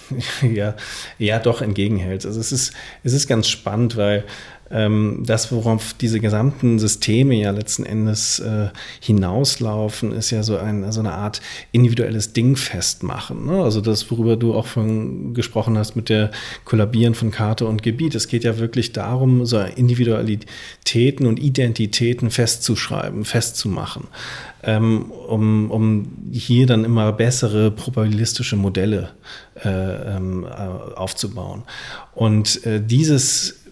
ja, ja doch entgegenhält. Also es ist, es ist ganz spannend, weil das, worauf diese gesamten Systeme ja letzten Endes äh, hinauslaufen, ist ja so, ein, so eine Art individuelles Ding festmachen. Ne? Also das, worüber du auch von gesprochen hast mit der Kollabieren von Karte und Gebiet. Es geht ja wirklich darum, so Individualitäten und Identitäten festzuschreiben, festzumachen, ähm, um, um hier dann immer bessere probabilistische Modelle äh, ähm, äh, aufzubauen. Und äh, dieses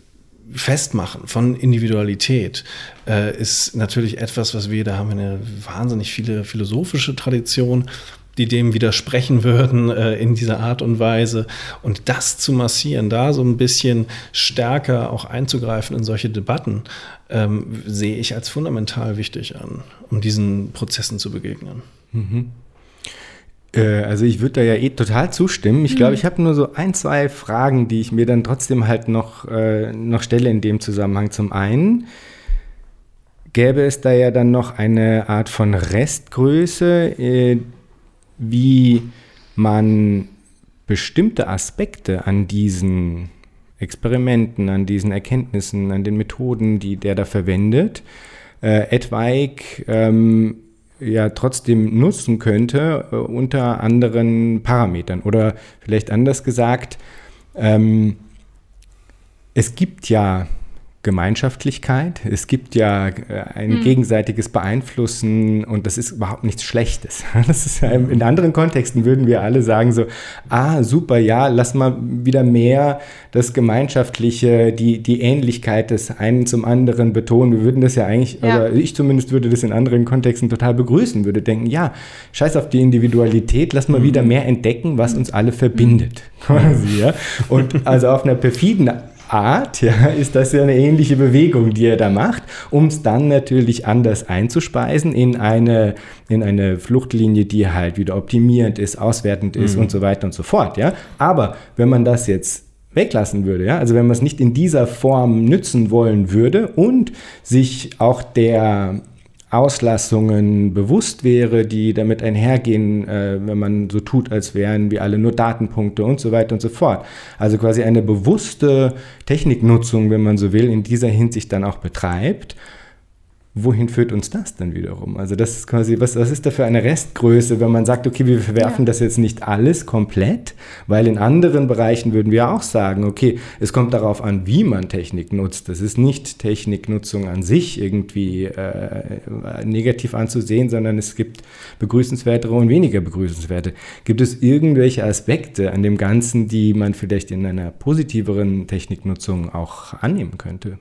Festmachen von Individualität äh, ist natürlich etwas, was wir, da haben wir eine wahnsinnig viele philosophische Tradition, die dem widersprechen würden äh, in dieser Art und Weise. Und das zu massieren, da so ein bisschen stärker auch einzugreifen in solche Debatten, ähm, sehe ich als fundamental wichtig an, um diesen Prozessen zu begegnen. Mhm.
Äh, also ich würde da ja eh total zustimmen. Ich glaube, mhm. ich habe nur so ein, zwei Fragen, die ich mir dann trotzdem halt noch, äh, noch stelle in dem Zusammenhang. Zum einen gäbe es da ja dann noch eine Art von Restgröße, äh, wie man bestimmte Aspekte an diesen Experimenten, an diesen Erkenntnissen, an den Methoden, die der da verwendet, äh, etwaig ähm, ja trotzdem nutzen könnte äh, unter anderen Parametern. Oder vielleicht anders gesagt, ähm, es gibt ja Gemeinschaftlichkeit. Es gibt ja äh, ein mhm. gegenseitiges Beeinflussen und das ist überhaupt nichts Schlechtes. Das ist, in anderen Kontexten würden wir alle sagen so, ah, super, ja, lass mal wieder mehr das Gemeinschaftliche, die, die Ähnlichkeit des einen zum anderen betonen. Wir würden das ja eigentlich, ja. oder ich zumindest würde das in anderen Kontexten total begrüßen, würde denken, ja, scheiß auf die Individualität, lass mal mhm. wieder mehr entdecken, was uns alle verbindet. Mhm. Quasi, ja. Und also auf einer perfiden Art, ja, ist das ja eine ähnliche Bewegung, die er da macht, um es dann natürlich anders einzuspeisen in eine, in eine Fluchtlinie, die halt wieder optimierend ist, auswertend ist mhm. und so weiter und so fort. Ja. Aber wenn man das jetzt weglassen würde, ja, also wenn man es nicht in dieser Form nützen wollen würde und sich auch der Auslassungen bewusst wäre, die damit einhergehen, äh, wenn man so tut, als wären wir alle nur Datenpunkte und so weiter und so fort. Also quasi eine bewusste Techniknutzung, wenn man so will, in dieser Hinsicht dann auch betreibt wohin führt uns das dann wiederum? Also das ist quasi, was, was ist da für eine Restgröße, wenn man sagt, okay, wir verwerfen ja. das jetzt nicht alles komplett, weil in anderen Bereichen würden wir auch sagen, okay, es kommt darauf an, wie man Technik nutzt. Das ist nicht Techniknutzung an sich irgendwie äh, negativ anzusehen, sondern es gibt begrüßenswertere und weniger begrüßenswerte. Gibt es irgendwelche Aspekte an dem Ganzen, die man vielleicht in einer positiveren Techniknutzung auch annehmen könnte?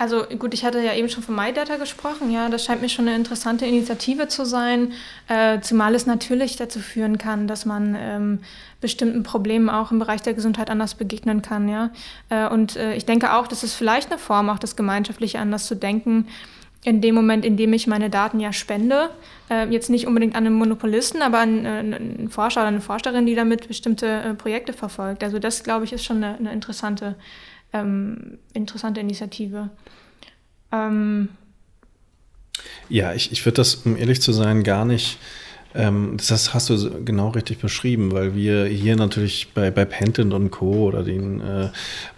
Also gut, ich hatte ja eben schon von MyData gesprochen. Ja, das scheint mir schon eine interessante Initiative zu sein, äh, zumal es natürlich dazu führen kann, dass man ähm, bestimmten Problemen auch im Bereich der Gesundheit anders begegnen kann. Ja, äh, und äh, ich denke auch, das ist vielleicht eine Form, auch das Gemeinschaftliche anders zu denken. In dem Moment, in dem ich meine Daten ja spende, äh, jetzt nicht unbedingt an einen Monopolisten, aber an äh, einen Forscher oder eine Forscherin, die damit bestimmte äh, Projekte verfolgt. Also das, glaube ich, ist schon eine, eine interessante ähm, interessante Initiative. Ähm
ja, ich, ich würde das, um ehrlich zu sein, gar nicht Ähm, das hast du genau richtig beschrieben, weil wir hier natürlich bei, bei Penton und Co. oder den äh,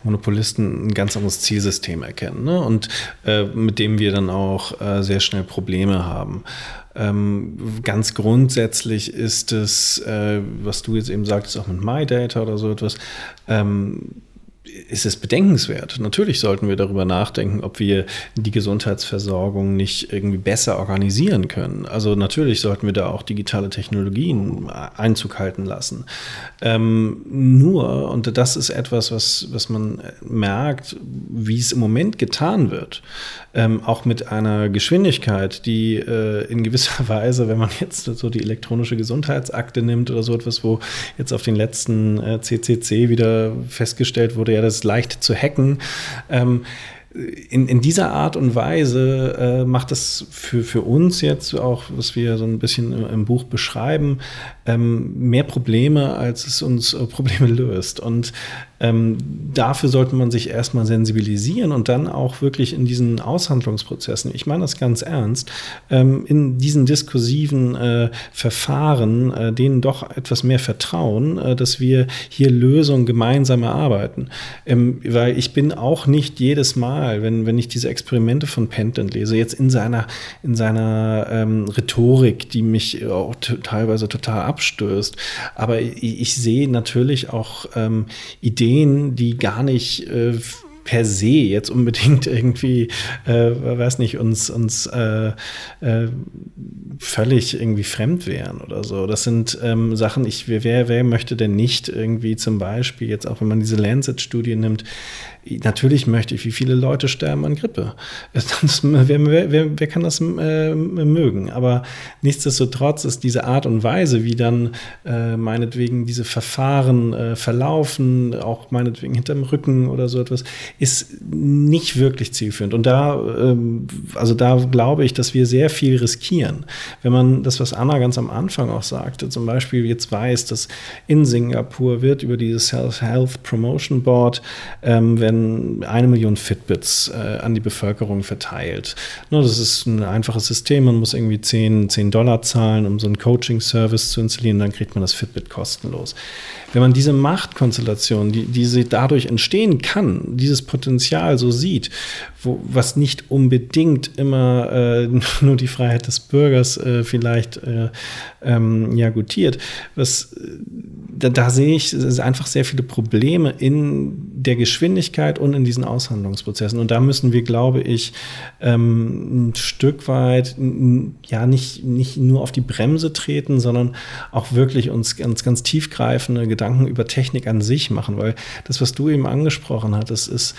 Monopolisten ein ganz anderes Zielsystem erkennen ne? und äh, mit dem wir dann auch äh, sehr schnell Probleme haben. Ähm, ganz grundsätzlich ist es, äh, was du jetzt eben sagtest, auch mit MyData oder so etwas, ähm, ist es bedenkenswert. Natürlich sollten wir darüber nachdenken, ob wir die Gesundheitsversorgung nicht irgendwie besser organisieren können. Also natürlich sollten wir da auch digitale Technologien Einzug halten lassen. Ähm, nur, und das ist etwas, was, was man merkt, wie es im Moment getan wird, ähm, auch mit einer Geschwindigkeit, die äh, in gewisser Weise, wenn man jetzt so die elektronische Gesundheitsakte nimmt oder so etwas, wo jetzt auf den letzten äh, CCC wieder festgestellt wurde, ja, das ist leicht zu hacken. Ähm, in, in dieser Art und Weise äh, macht es für, für uns jetzt auch, was wir so ein bisschen im, im Buch beschreiben, ähm, mehr Probleme, als es uns äh, Probleme löst. Und ähm, dafür sollte man sich erstmal sensibilisieren und dann auch wirklich in diesen Aushandlungsprozessen, ich meine das ganz ernst, ähm, in diesen diskursiven äh, Verfahren, äh, denen doch etwas mehr vertrauen, äh, dass wir hier Lösungen gemeinsam erarbeiten. Ähm, weil ich bin auch nicht jedes Mal, wenn, wenn ich diese Experimente von Penton lese, jetzt in seiner, in seiner ähm, Rhetorik, die mich auch teilweise total abstößt, aber ich, ich sehe natürlich auch ähm, Ideen, Ideen, die gar nicht äh, per se jetzt unbedingt irgendwie, äh, weiß nicht, uns, uns äh, äh, völlig irgendwie fremd wären oder so. Das sind ähm, Sachen, ich, wer, wer möchte denn nicht irgendwie zum Beispiel, jetzt auch wenn man diese Lancet-Studie nimmt, Natürlich möchte ich, wie viele Leute sterben an Grippe. Das, wer, wer, wer, kann das äh, mögen? Aber nichtsdestotrotz ist diese Art und Weise, wie dann äh, meinetwegen diese Verfahren äh, verlaufen, auch meinetwegen hinterm Rücken oder so etwas, ist nicht wirklich zielführend. Und da, ähm, also da glaube ich, dass wir sehr viel riskieren. Wenn man das, was Anna ganz am Anfang auch sagte, zum Beispiel jetzt weiß, dass in Singapur wird über dieses Health Promotion Board ähm, eine Million Fitbits äh, an die Bevölkerung verteilt. No, das ist ein einfaches System, man muss irgendwie 10, 10 Dollar zahlen, um so einen Coaching-Service zu installieren, dann kriegt man das Fitbit kostenlos. Wenn man diese Machtkonstellation, die, die sie dadurch entstehen kann, dieses Potenzial so sieht, wo, was nicht unbedingt immer äh, nur die Freiheit des Bürgers äh, vielleicht äh, ähm, ja gutiert, was da, da sehe ich einfach sehr viele Probleme in der Geschwindigkeit und in diesen Aushandlungsprozessen. Und da müssen wir, glaube ich, ähm, ein Stück weit ja nicht, nicht nur auf die Bremse treten, sondern auch wirklich uns ganz, ganz tiefgreifende Gedanken über Technik an sich machen. Weil das, was du eben angesprochen hattest, ist,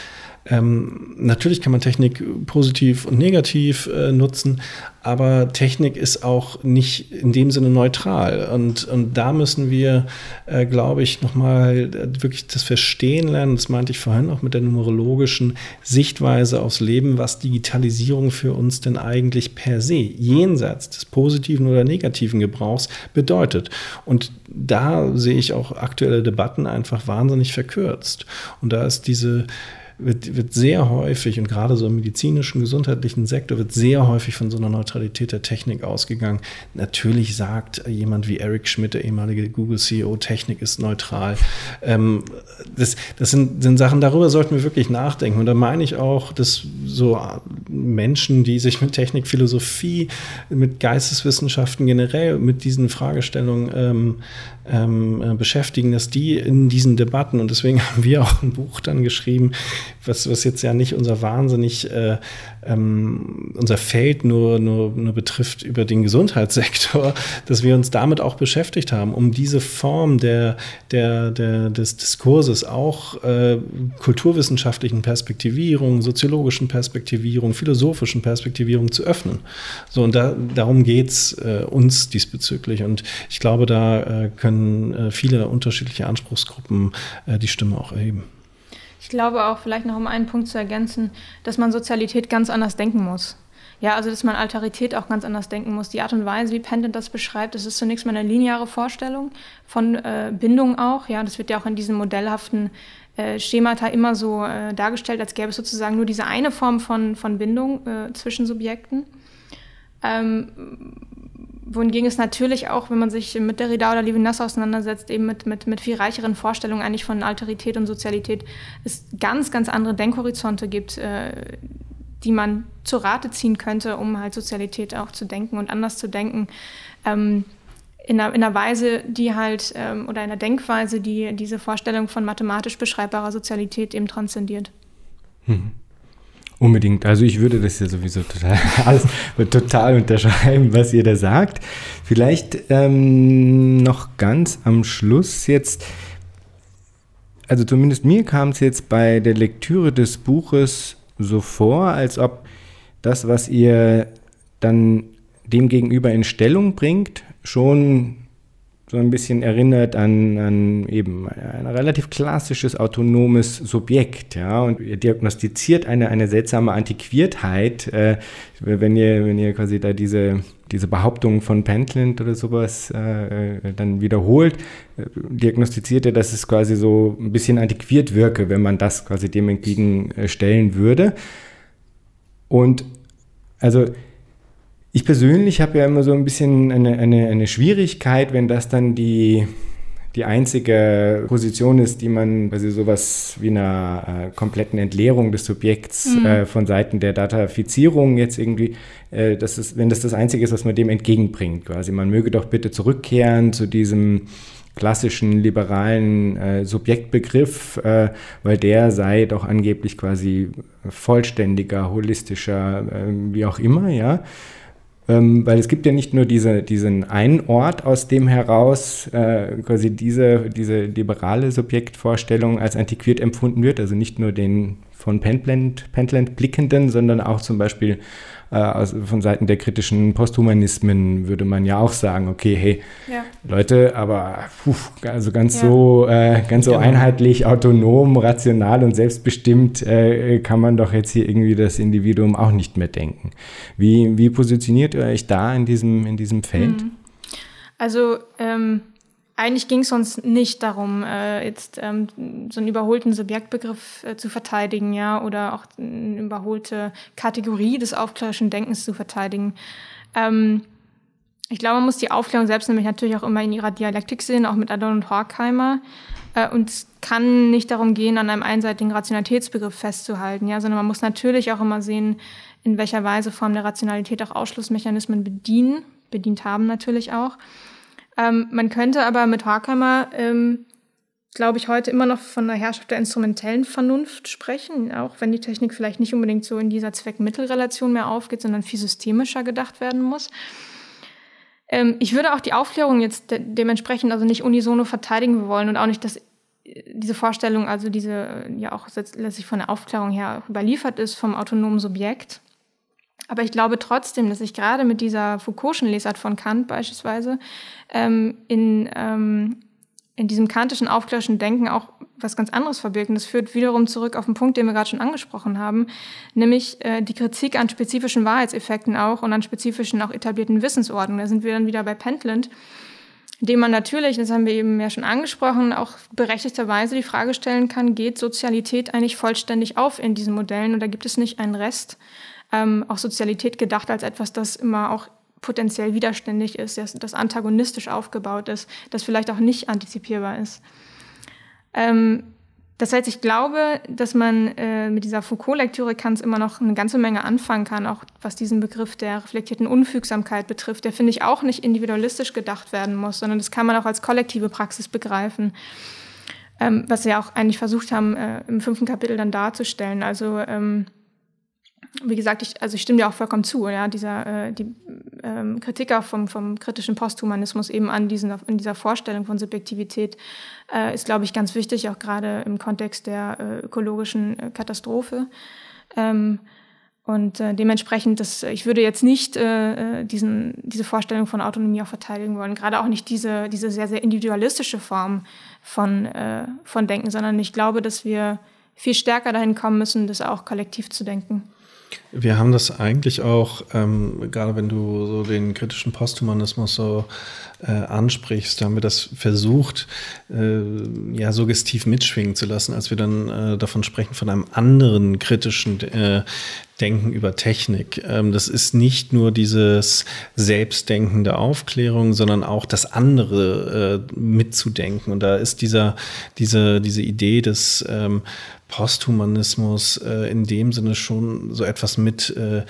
ähm, natürlich kann man Technik positiv und negativ äh, nutzen, aber Technik ist auch nicht in dem Sinne neutral. Und, und da müssen wir, äh, glaube ich, nochmal äh, wirklich das Verstehen lernen. Das meinte ich vorhin auch mit der numerologischen Sichtweise aufs Leben, was Digitalisierung für uns denn eigentlich per se, jenseits des positiven oder negativen Gebrauchs, bedeutet. Und da sehe ich auch aktuelle Debatten einfach wahnsinnig verkürzt. Und da ist diese wird, wird sehr häufig und gerade so im medizinischen, gesundheitlichen Sektor wird sehr häufig von so einer Neutralität der Technik ausgegangen. Natürlich sagt jemand wie Eric Schmidt, der ehemalige Google-CEO, Technik ist neutral. Ähm, das das sind, sind Sachen, darüber sollten wir wirklich nachdenken. Und da meine ich auch, dass so Menschen, die sich mit Technikphilosophie, mit Geisteswissenschaften generell, mit diesen Fragestellungen ähm, ähm, äh, beschäftigen, dass die in diesen Debatten, und deswegen haben wir auch ein Buch dann geschrieben, was, was jetzt ja nicht unser wahnsinnig, äh, ähm, unser Feld nur, nur, nur betrifft über den Gesundheitssektor, dass wir uns damit auch beschäftigt haben, um diese Form der, der, der, des Diskurses auch äh, kulturwissenschaftlichen Perspektivierung, soziologischen Perspektivierung, philosophischen Perspektivierung zu öffnen. So, und da, darum geht's äh, uns diesbezüglich. Und ich glaube, da äh, können äh, viele unterschiedliche Anspruchsgruppen äh, die Stimme auch erheben.
Ich glaube auch, vielleicht noch um einen Punkt zu ergänzen, dass man Sozialität ganz anders denken muss. Ja, also dass man Alterität auch ganz anders denken muss. Die Art und Weise, wie Pendant das beschreibt, das ist zunächst mal eine lineare Vorstellung von äh, Bindung auch. Ja, das wird ja auch in diesen modellhaften äh, Schemata immer so äh, dargestellt, als gäbe es sozusagen nur diese eine Form von, von Bindung äh, zwischen Subjekten. Ähm, wohingegen es natürlich auch, wenn man sich mit Derrida oder Levinas auseinandersetzt, eben mit, mit, mit viel reicheren Vorstellungen eigentlich von Alterität und Sozialität, es ganz, ganz andere Denkhorizonte gibt, äh, die man zur Rate ziehen könnte, um halt Sozialität auch zu denken und anders zu denken. Ähm, in einer, in einer Weise, die halt, ähm, oder in einer Denkweise, die diese Vorstellung von mathematisch beschreibbarer Sozialität eben transzendiert.
Hm. Unbedingt. Also ich würde das ja sowieso total alles total unterschreiben, was ihr da sagt. Vielleicht ähm, noch ganz am Schluss jetzt. Also zumindest mir kam es jetzt bei der Lektüre des Buches so vor, als ob das, was ihr dann dem gegenüber in Stellung bringt, schon so ein bisschen erinnert an, an eben ein relativ klassisches autonomes Subjekt, ja, und ihr diagnostiziert eine, eine seltsame Antiquiertheit, äh, wenn ihr, wenn ihr quasi da diese, diese Behauptung von Pentland oder sowas äh, äh, dann wiederholt, äh, diagnostiziert ihr, dass es quasi so ein bisschen antiquiert wirke, wenn man das quasi dem entgegenstellen würde. Und also ich persönlich habe ja immer so ein bisschen eine, eine, eine Schwierigkeit, wenn das dann die, die einzige Position ist, die man bei sowas wie einer äh, kompletten Entleerung des Subjekts mhm. äh, von Seiten der Datafizierung jetzt irgendwie, äh, das ist, wenn das das Einzige ist, was man dem entgegenbringt, quasi. Man möge doch bitte zurückkehren zu diesem klassischen liberalen äh, Subjektbegriff, äh, weil der sei doch angeblich quasi vollständiger, holistischer, äh, wie auch immer, ja. Ähm, weil es gibt ja nicht nur diese, diesen einen Ort, aus dem heraus äh, quasi diese, diese liberale Subjektvorstellung als antiquiert empfunden wird, also nicht nur den von Pentland, Pentland blickenden, sondern auch zum Beispiel also von Seiten der kritischen Posthumanismen würde man ja auch sagen, okay, hey, ja. Leute, aber puh, also ganz ja. so, äh, ganz so genau. einheitlich, autonom, rational und selbstbestimmt äh, kann man doch jetzt hier irgendwie das Individuum auch nicht mehr denken. Wie, wie positioniert ihr euch da in diesem, in diesem Feld? Mhm.
Also ähm eigentlich ging es uns nicht darum, äh, jetzt ähm, so einen überholten Subjektbegriff äh, zu verteidigen, ja, oder auch eine überholte Kategorie des aufklärerischen Denkens zu verteidigen. Ähm, ich glaube, man muss die Aufklärung selbst nämlich natürlich auch immer in ihrer Dialektik sehen, auch mit Adorno und Horkheimer. Äh, und es kann nicht darum gehen, an einem einseitigen Rationalitätsbegriff festzuhalten, ja, sondern man muss natürlich auch immer sehen, in welcher Weise Formen der Rationalität auch Ausschlussmechanismen bedienen, bedient haben natürlich auch. Ähm, man könnte aber mit Horkheimer, ähm, glaube ich, heute immer noch von der Herrschaft der instrumentellen Vernunft sprechen, auch wenn die Technik vielleicht nicht unbedingt so in dieser Zweck-Mittel-Relation mehr aufgeht, sondern viel systemischer gedacht werden muss. Ähm, ich würde auch die Aufklärung jetzt de dementsprechend also nicht unisono verteidigen wollen und auch nicht, dass äh, diese Vorstellung, also diese ja auch letztlich von der Aufklärung her überliefert ist vom autonomen Subjekt. Aber ich glaube trotzdem, dass ich gerade mit dieser Foucault'schen Lesart von Kant beispielsweise ähm, in, ähm, in diesem kantischen aufklärischen Denken auch was ganz anderes verbirgt. Und das führt wiederum zurück auf den Punkt, den wir gerade schon angesprochen haben, nämlich äh, die Kritik an spezifischen Wahrheitseffekten auch und an spezifischen auch etablierten Wissensordnungen. Da sind wir dann wieder bei Pentland, indem man natürlich, das haben wir eben ja schon angesprochen, auch berechtigterweise die Frage stellen kann, geht Sozialität eigentlich vollständig auf in diesen Modellen oder gibt es nicht einen Rest, ähm, auch Sozialität gedacht als etwas, das immer auch potenziell widerständig ist, das, das antagonistisch aufgebaut ist, das vielleicht auch nicht antizipierbar ist. Ähm, das heißt, ich glaube, dass man äh, mit dieser Foucault-Lektüre Kants immer noch eine ganze Menge anfangen kann, auch was diesen Begriff der reflektierten Unfügsamkeit betrifft, der, finde ich, auch nicht individualistisch gedacht werden muss, sondern das kann man auch als kollektive Praxis begreifen. Ähm, was wir auch eigentlich versucht haben, äh, im fünften Kapitel dann darzustellen. Also ähm, wie gesagt, ich, also ich stimme dir auch vollkommen zu, ja, dieser, äh, die ähm, Kritiker vom, vom kritischen Posthumanismus eben an diesen, in dieser Vorstellung von Subjektivität äh, ist, glaube ich, ganz wichtig, auch gerade im Kontext der äh, ökologischen äh, Katastrophe. Ähm, und äh, dementsprechend, das, ich würde jetzt nicht äh, äh, diesen, diese Vorstellung von Autonomie auch verteidigen wollen, gerade auch nicht diese, diese sehr, sehr individualistische Form von, äh, von Denken, sondern ich glaube, dass wir viel stärker dahin kommen müssen, das auch kollektiv zu denken.
Wir haben das eigentlich auch, ähm, gerade wenn du so den kritischen Posthumanismus so äh, ansprichst, haben wir das versucht, äh, ja, suggestiv mitschwingen zu lassen, als wir dann äh, davon sprechen, von einem anderen kritischen äh, Denken über Technik. Ähm, das ist nicht nur dieses Selbstdenken der Aufklärung, sondern auch das andere äh, mitzudenken. Und da ist dieser, diese, diese Idee des ähm, Posthumanismus äh, in dem Sinne schon so etwas mit äh,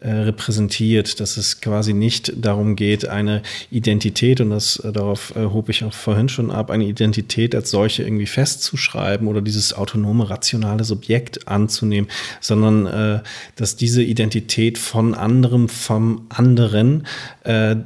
äh, repräsentiert, dass es quasi nicht darum geht, eine Identität, und das äh, darauf äh, hob ich auch vorhin schon ab, eine Identität als solche irgendwie festzuschreiben oder dieses autonome, rationale Subjekt anzunehmen, sondern dass diese Identität von anderem, vom anderen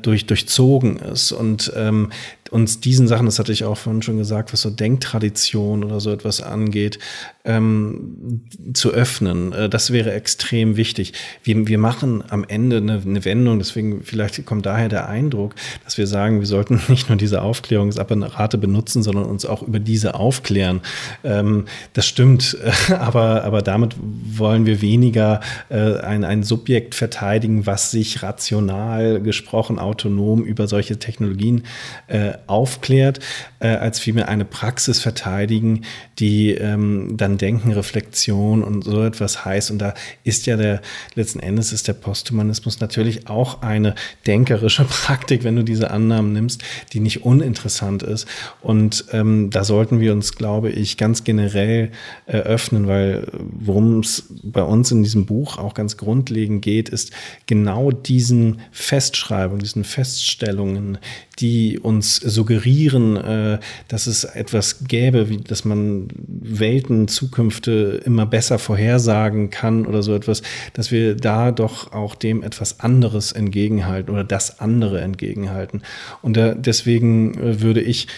durch, durchzogen ist. Und ähm, uns diesen Sachen, das hatte ich auch vorhin schon gesagt, was so Denktradition oder so etwas angeht, ähm, zu öffnen. Äh, das wäre extrem wichtig. Wir, wir machen am Ende eine, eine, Wendung, deswegen vielleicht kommt daher der Eindruck, dass wir sagen, wir sollten nicht nur diese Aufklärungsapparate benutzen, sondern uns auch über diese aufklären. Ähm, das stimmt, aber, aber damit wollen wir weniger äh, ein, ein Subjekt verteidigen, was sich rational gesprochen, autonom über solche Technologien äh, aufklärt, äh, als vielmehr eine Praxis verteidigen, die ähm, dann Denken, Reflexion und so etwas heißt. Und da ist ja der, letzten Endes ist der Posthumanismus natürlich auch eine denkerische Praktik, wenn du diese Annahmen nimmst, die nicht uninteressant ist. Und ähm, da sollten wir uns, glaube ich, ganz generell eröffnen, weil worum es bei uns in diesem Buch auch ganz grundlegend geht, ist genau diesen Festschreibungen, diesen Feststellungen, die uns suggerieren, äh, dass es etwas gäbe, wie dass man Welten, Zukünfte immer besser vorhersagen kann oder so etwas, dass wir da doch auch dem etwas anderes entgegenhalten oder das andere entgegenhalten. Und äh, deswegen äh, würde ich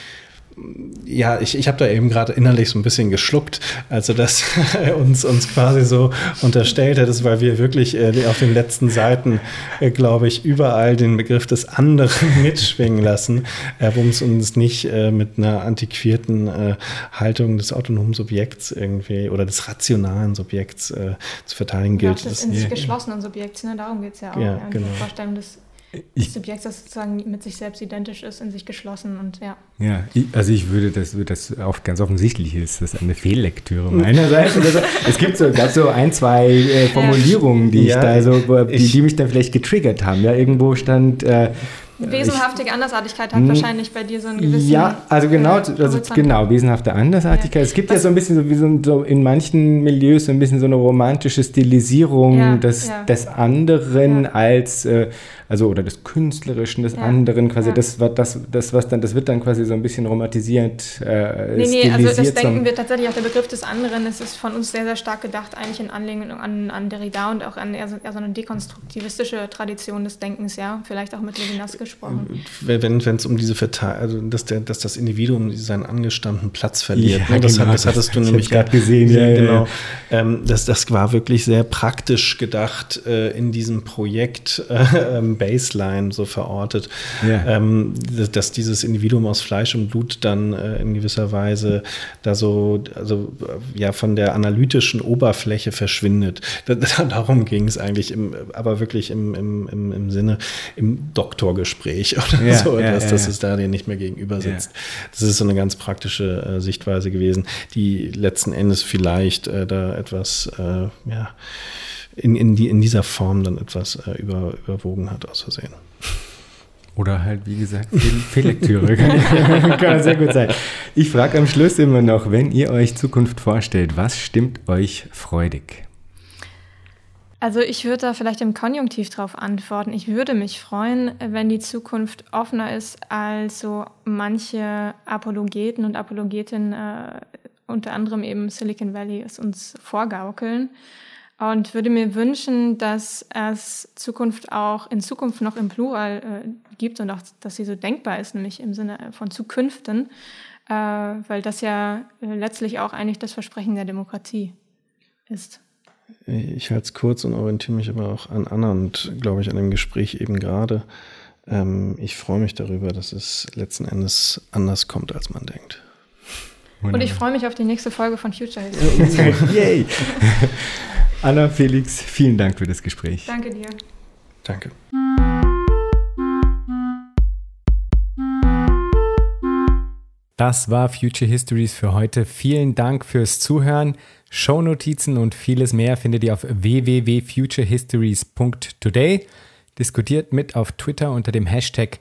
ja, ich, ich habe da eben gerade innerlich so ein bisschen geschluckt, also dass uns, uns quasi so unterstellt hättest, weil wir wirklich äh, auf den letzten Seiten, äh, glaube ich, überall den Begriff des anderen mitschwingen lassen, äh, worum es uns nicht äh, mit einer antiquierten äh, Haltung des autonomen Subjekts irgendwie oder des rationalen Subjekts äh, zu verteidigen gilt.
Ja, des in sich geschlossenen Subjekts, ne? darum geht es ja auch.
Ja, genau.
Die Vorstellung des Subjekt, das sozusagen mit sich selbst identisch ist, in sich geschlossen und ja.
Ja, also ich würde, das, das auch ganz offensichtlich ist, das ist eine Fehllektüre meinerseits. also, es gibt so, gab so ein, zwei äh, Formulierungen, die ja, ich da so, die, die mich dann vielleicht getriggert haben. Ja, irgendwo stand, äh,
Wesenhaftige Andersartigkeit hat wahrscheinlich bei dir so einen gewissen.
Ja, also genau, also genau, wesenhafte Andersartigkeit. Ja. Es gibt Was? ja so ein bisschen so wie so, in manchen Milieus so ein bisschen so eine romantische Stilisierung ja, des, ja. des anderen als äh, also oder des Künstlerischen des anderen, quasi das, das, das, was dann, das wird dann quasi so ein bisschen romantisiert. Äh,
nee, nee, also das denken wir tatsächlich auch der Begriff des anderen, es ist von uns sehr, sehr stark gedacht, eigentlich in Anlehnung an, an Derrida und auch an eher so, eher so eine dekonstruktivistische Tradition des Denkens, ja, vielleicht auch mit Levinas gesprochen.
Wenn es um diese Verteilung, also dass, der, dass das Individuum seinen angestammten Platz verliert, ja, ne? das, genau, das, hattest du nämlich gerade gesehen, ja, genau. Ähm, das, das war wirklich sehr praktisch gedacht äh, in diesem Projekt. Äh, ähm, Baseline so verortet, ja. ähm, dass dieses Individuum aus Fleisch und Blut dann äh, in gewisser Weise da so, also ja, von der analytischen Oberfläche verschwindet. Da, darum ging es eigentlich, im, aber wirklich im, im, im, im Sinne, im Doktorgespräch oder ja, so etwas, ja, dass es da dir nicht mehr gegenüber sitzt. Das ist so eine ganz praktische äh, Sichtweise gewesen, die letzten Endes vielleicht äh, da etwas, äh, ja, in, in, die, in dieser Form dann etwas äh, über, überwogen hat aus Versehen.
Oder halt, wie gesagt, Fehl Fehllektüre. kann, kann sehr gut sein. Ich frage am Schluss immer noch, wenn ihr euch Zukunft vorstellt, was stimmt euch freudig?
Also ich würde da vielleicht im Konjunktiv drauf antworten. Ich würde mich freuen, wenn die Zukunft offener ist, als so manche Apologeten und Apologetinnen, äh, unter anderem eben Silicon Valley, es uns vorgaukeln und würde mir wünschen, dass es Zukunft auch in Zukunft noch im Plural äh, gibt und auch, dass sie so denkbar ist, nämlich im Sinne von Zukünften, äh, weil das ja äh, letztlich auch eigentlich das Versprechen der Demokratie ist.
Ich halte es kurz und orientiere mich aber auch an Anna und glaube ich an dem Gespräch eben gerade. Ähm, ich freue mich darüber, dass es letzten Endes anders kommt, als man denkt.
Und ich freue mich auf die nächste Folge von Future History. Yay!
Anna, Felix, vielen Dank für das Gespräch.
Danke dir.
Danke.
Das war Future Histories für heute. Vielen Dank fürs Zuhören. Shownotizen und vieles mehr findet ihr auf www.futurehistories.today. Diskutiert mit auf Twitter unter dem Hashtag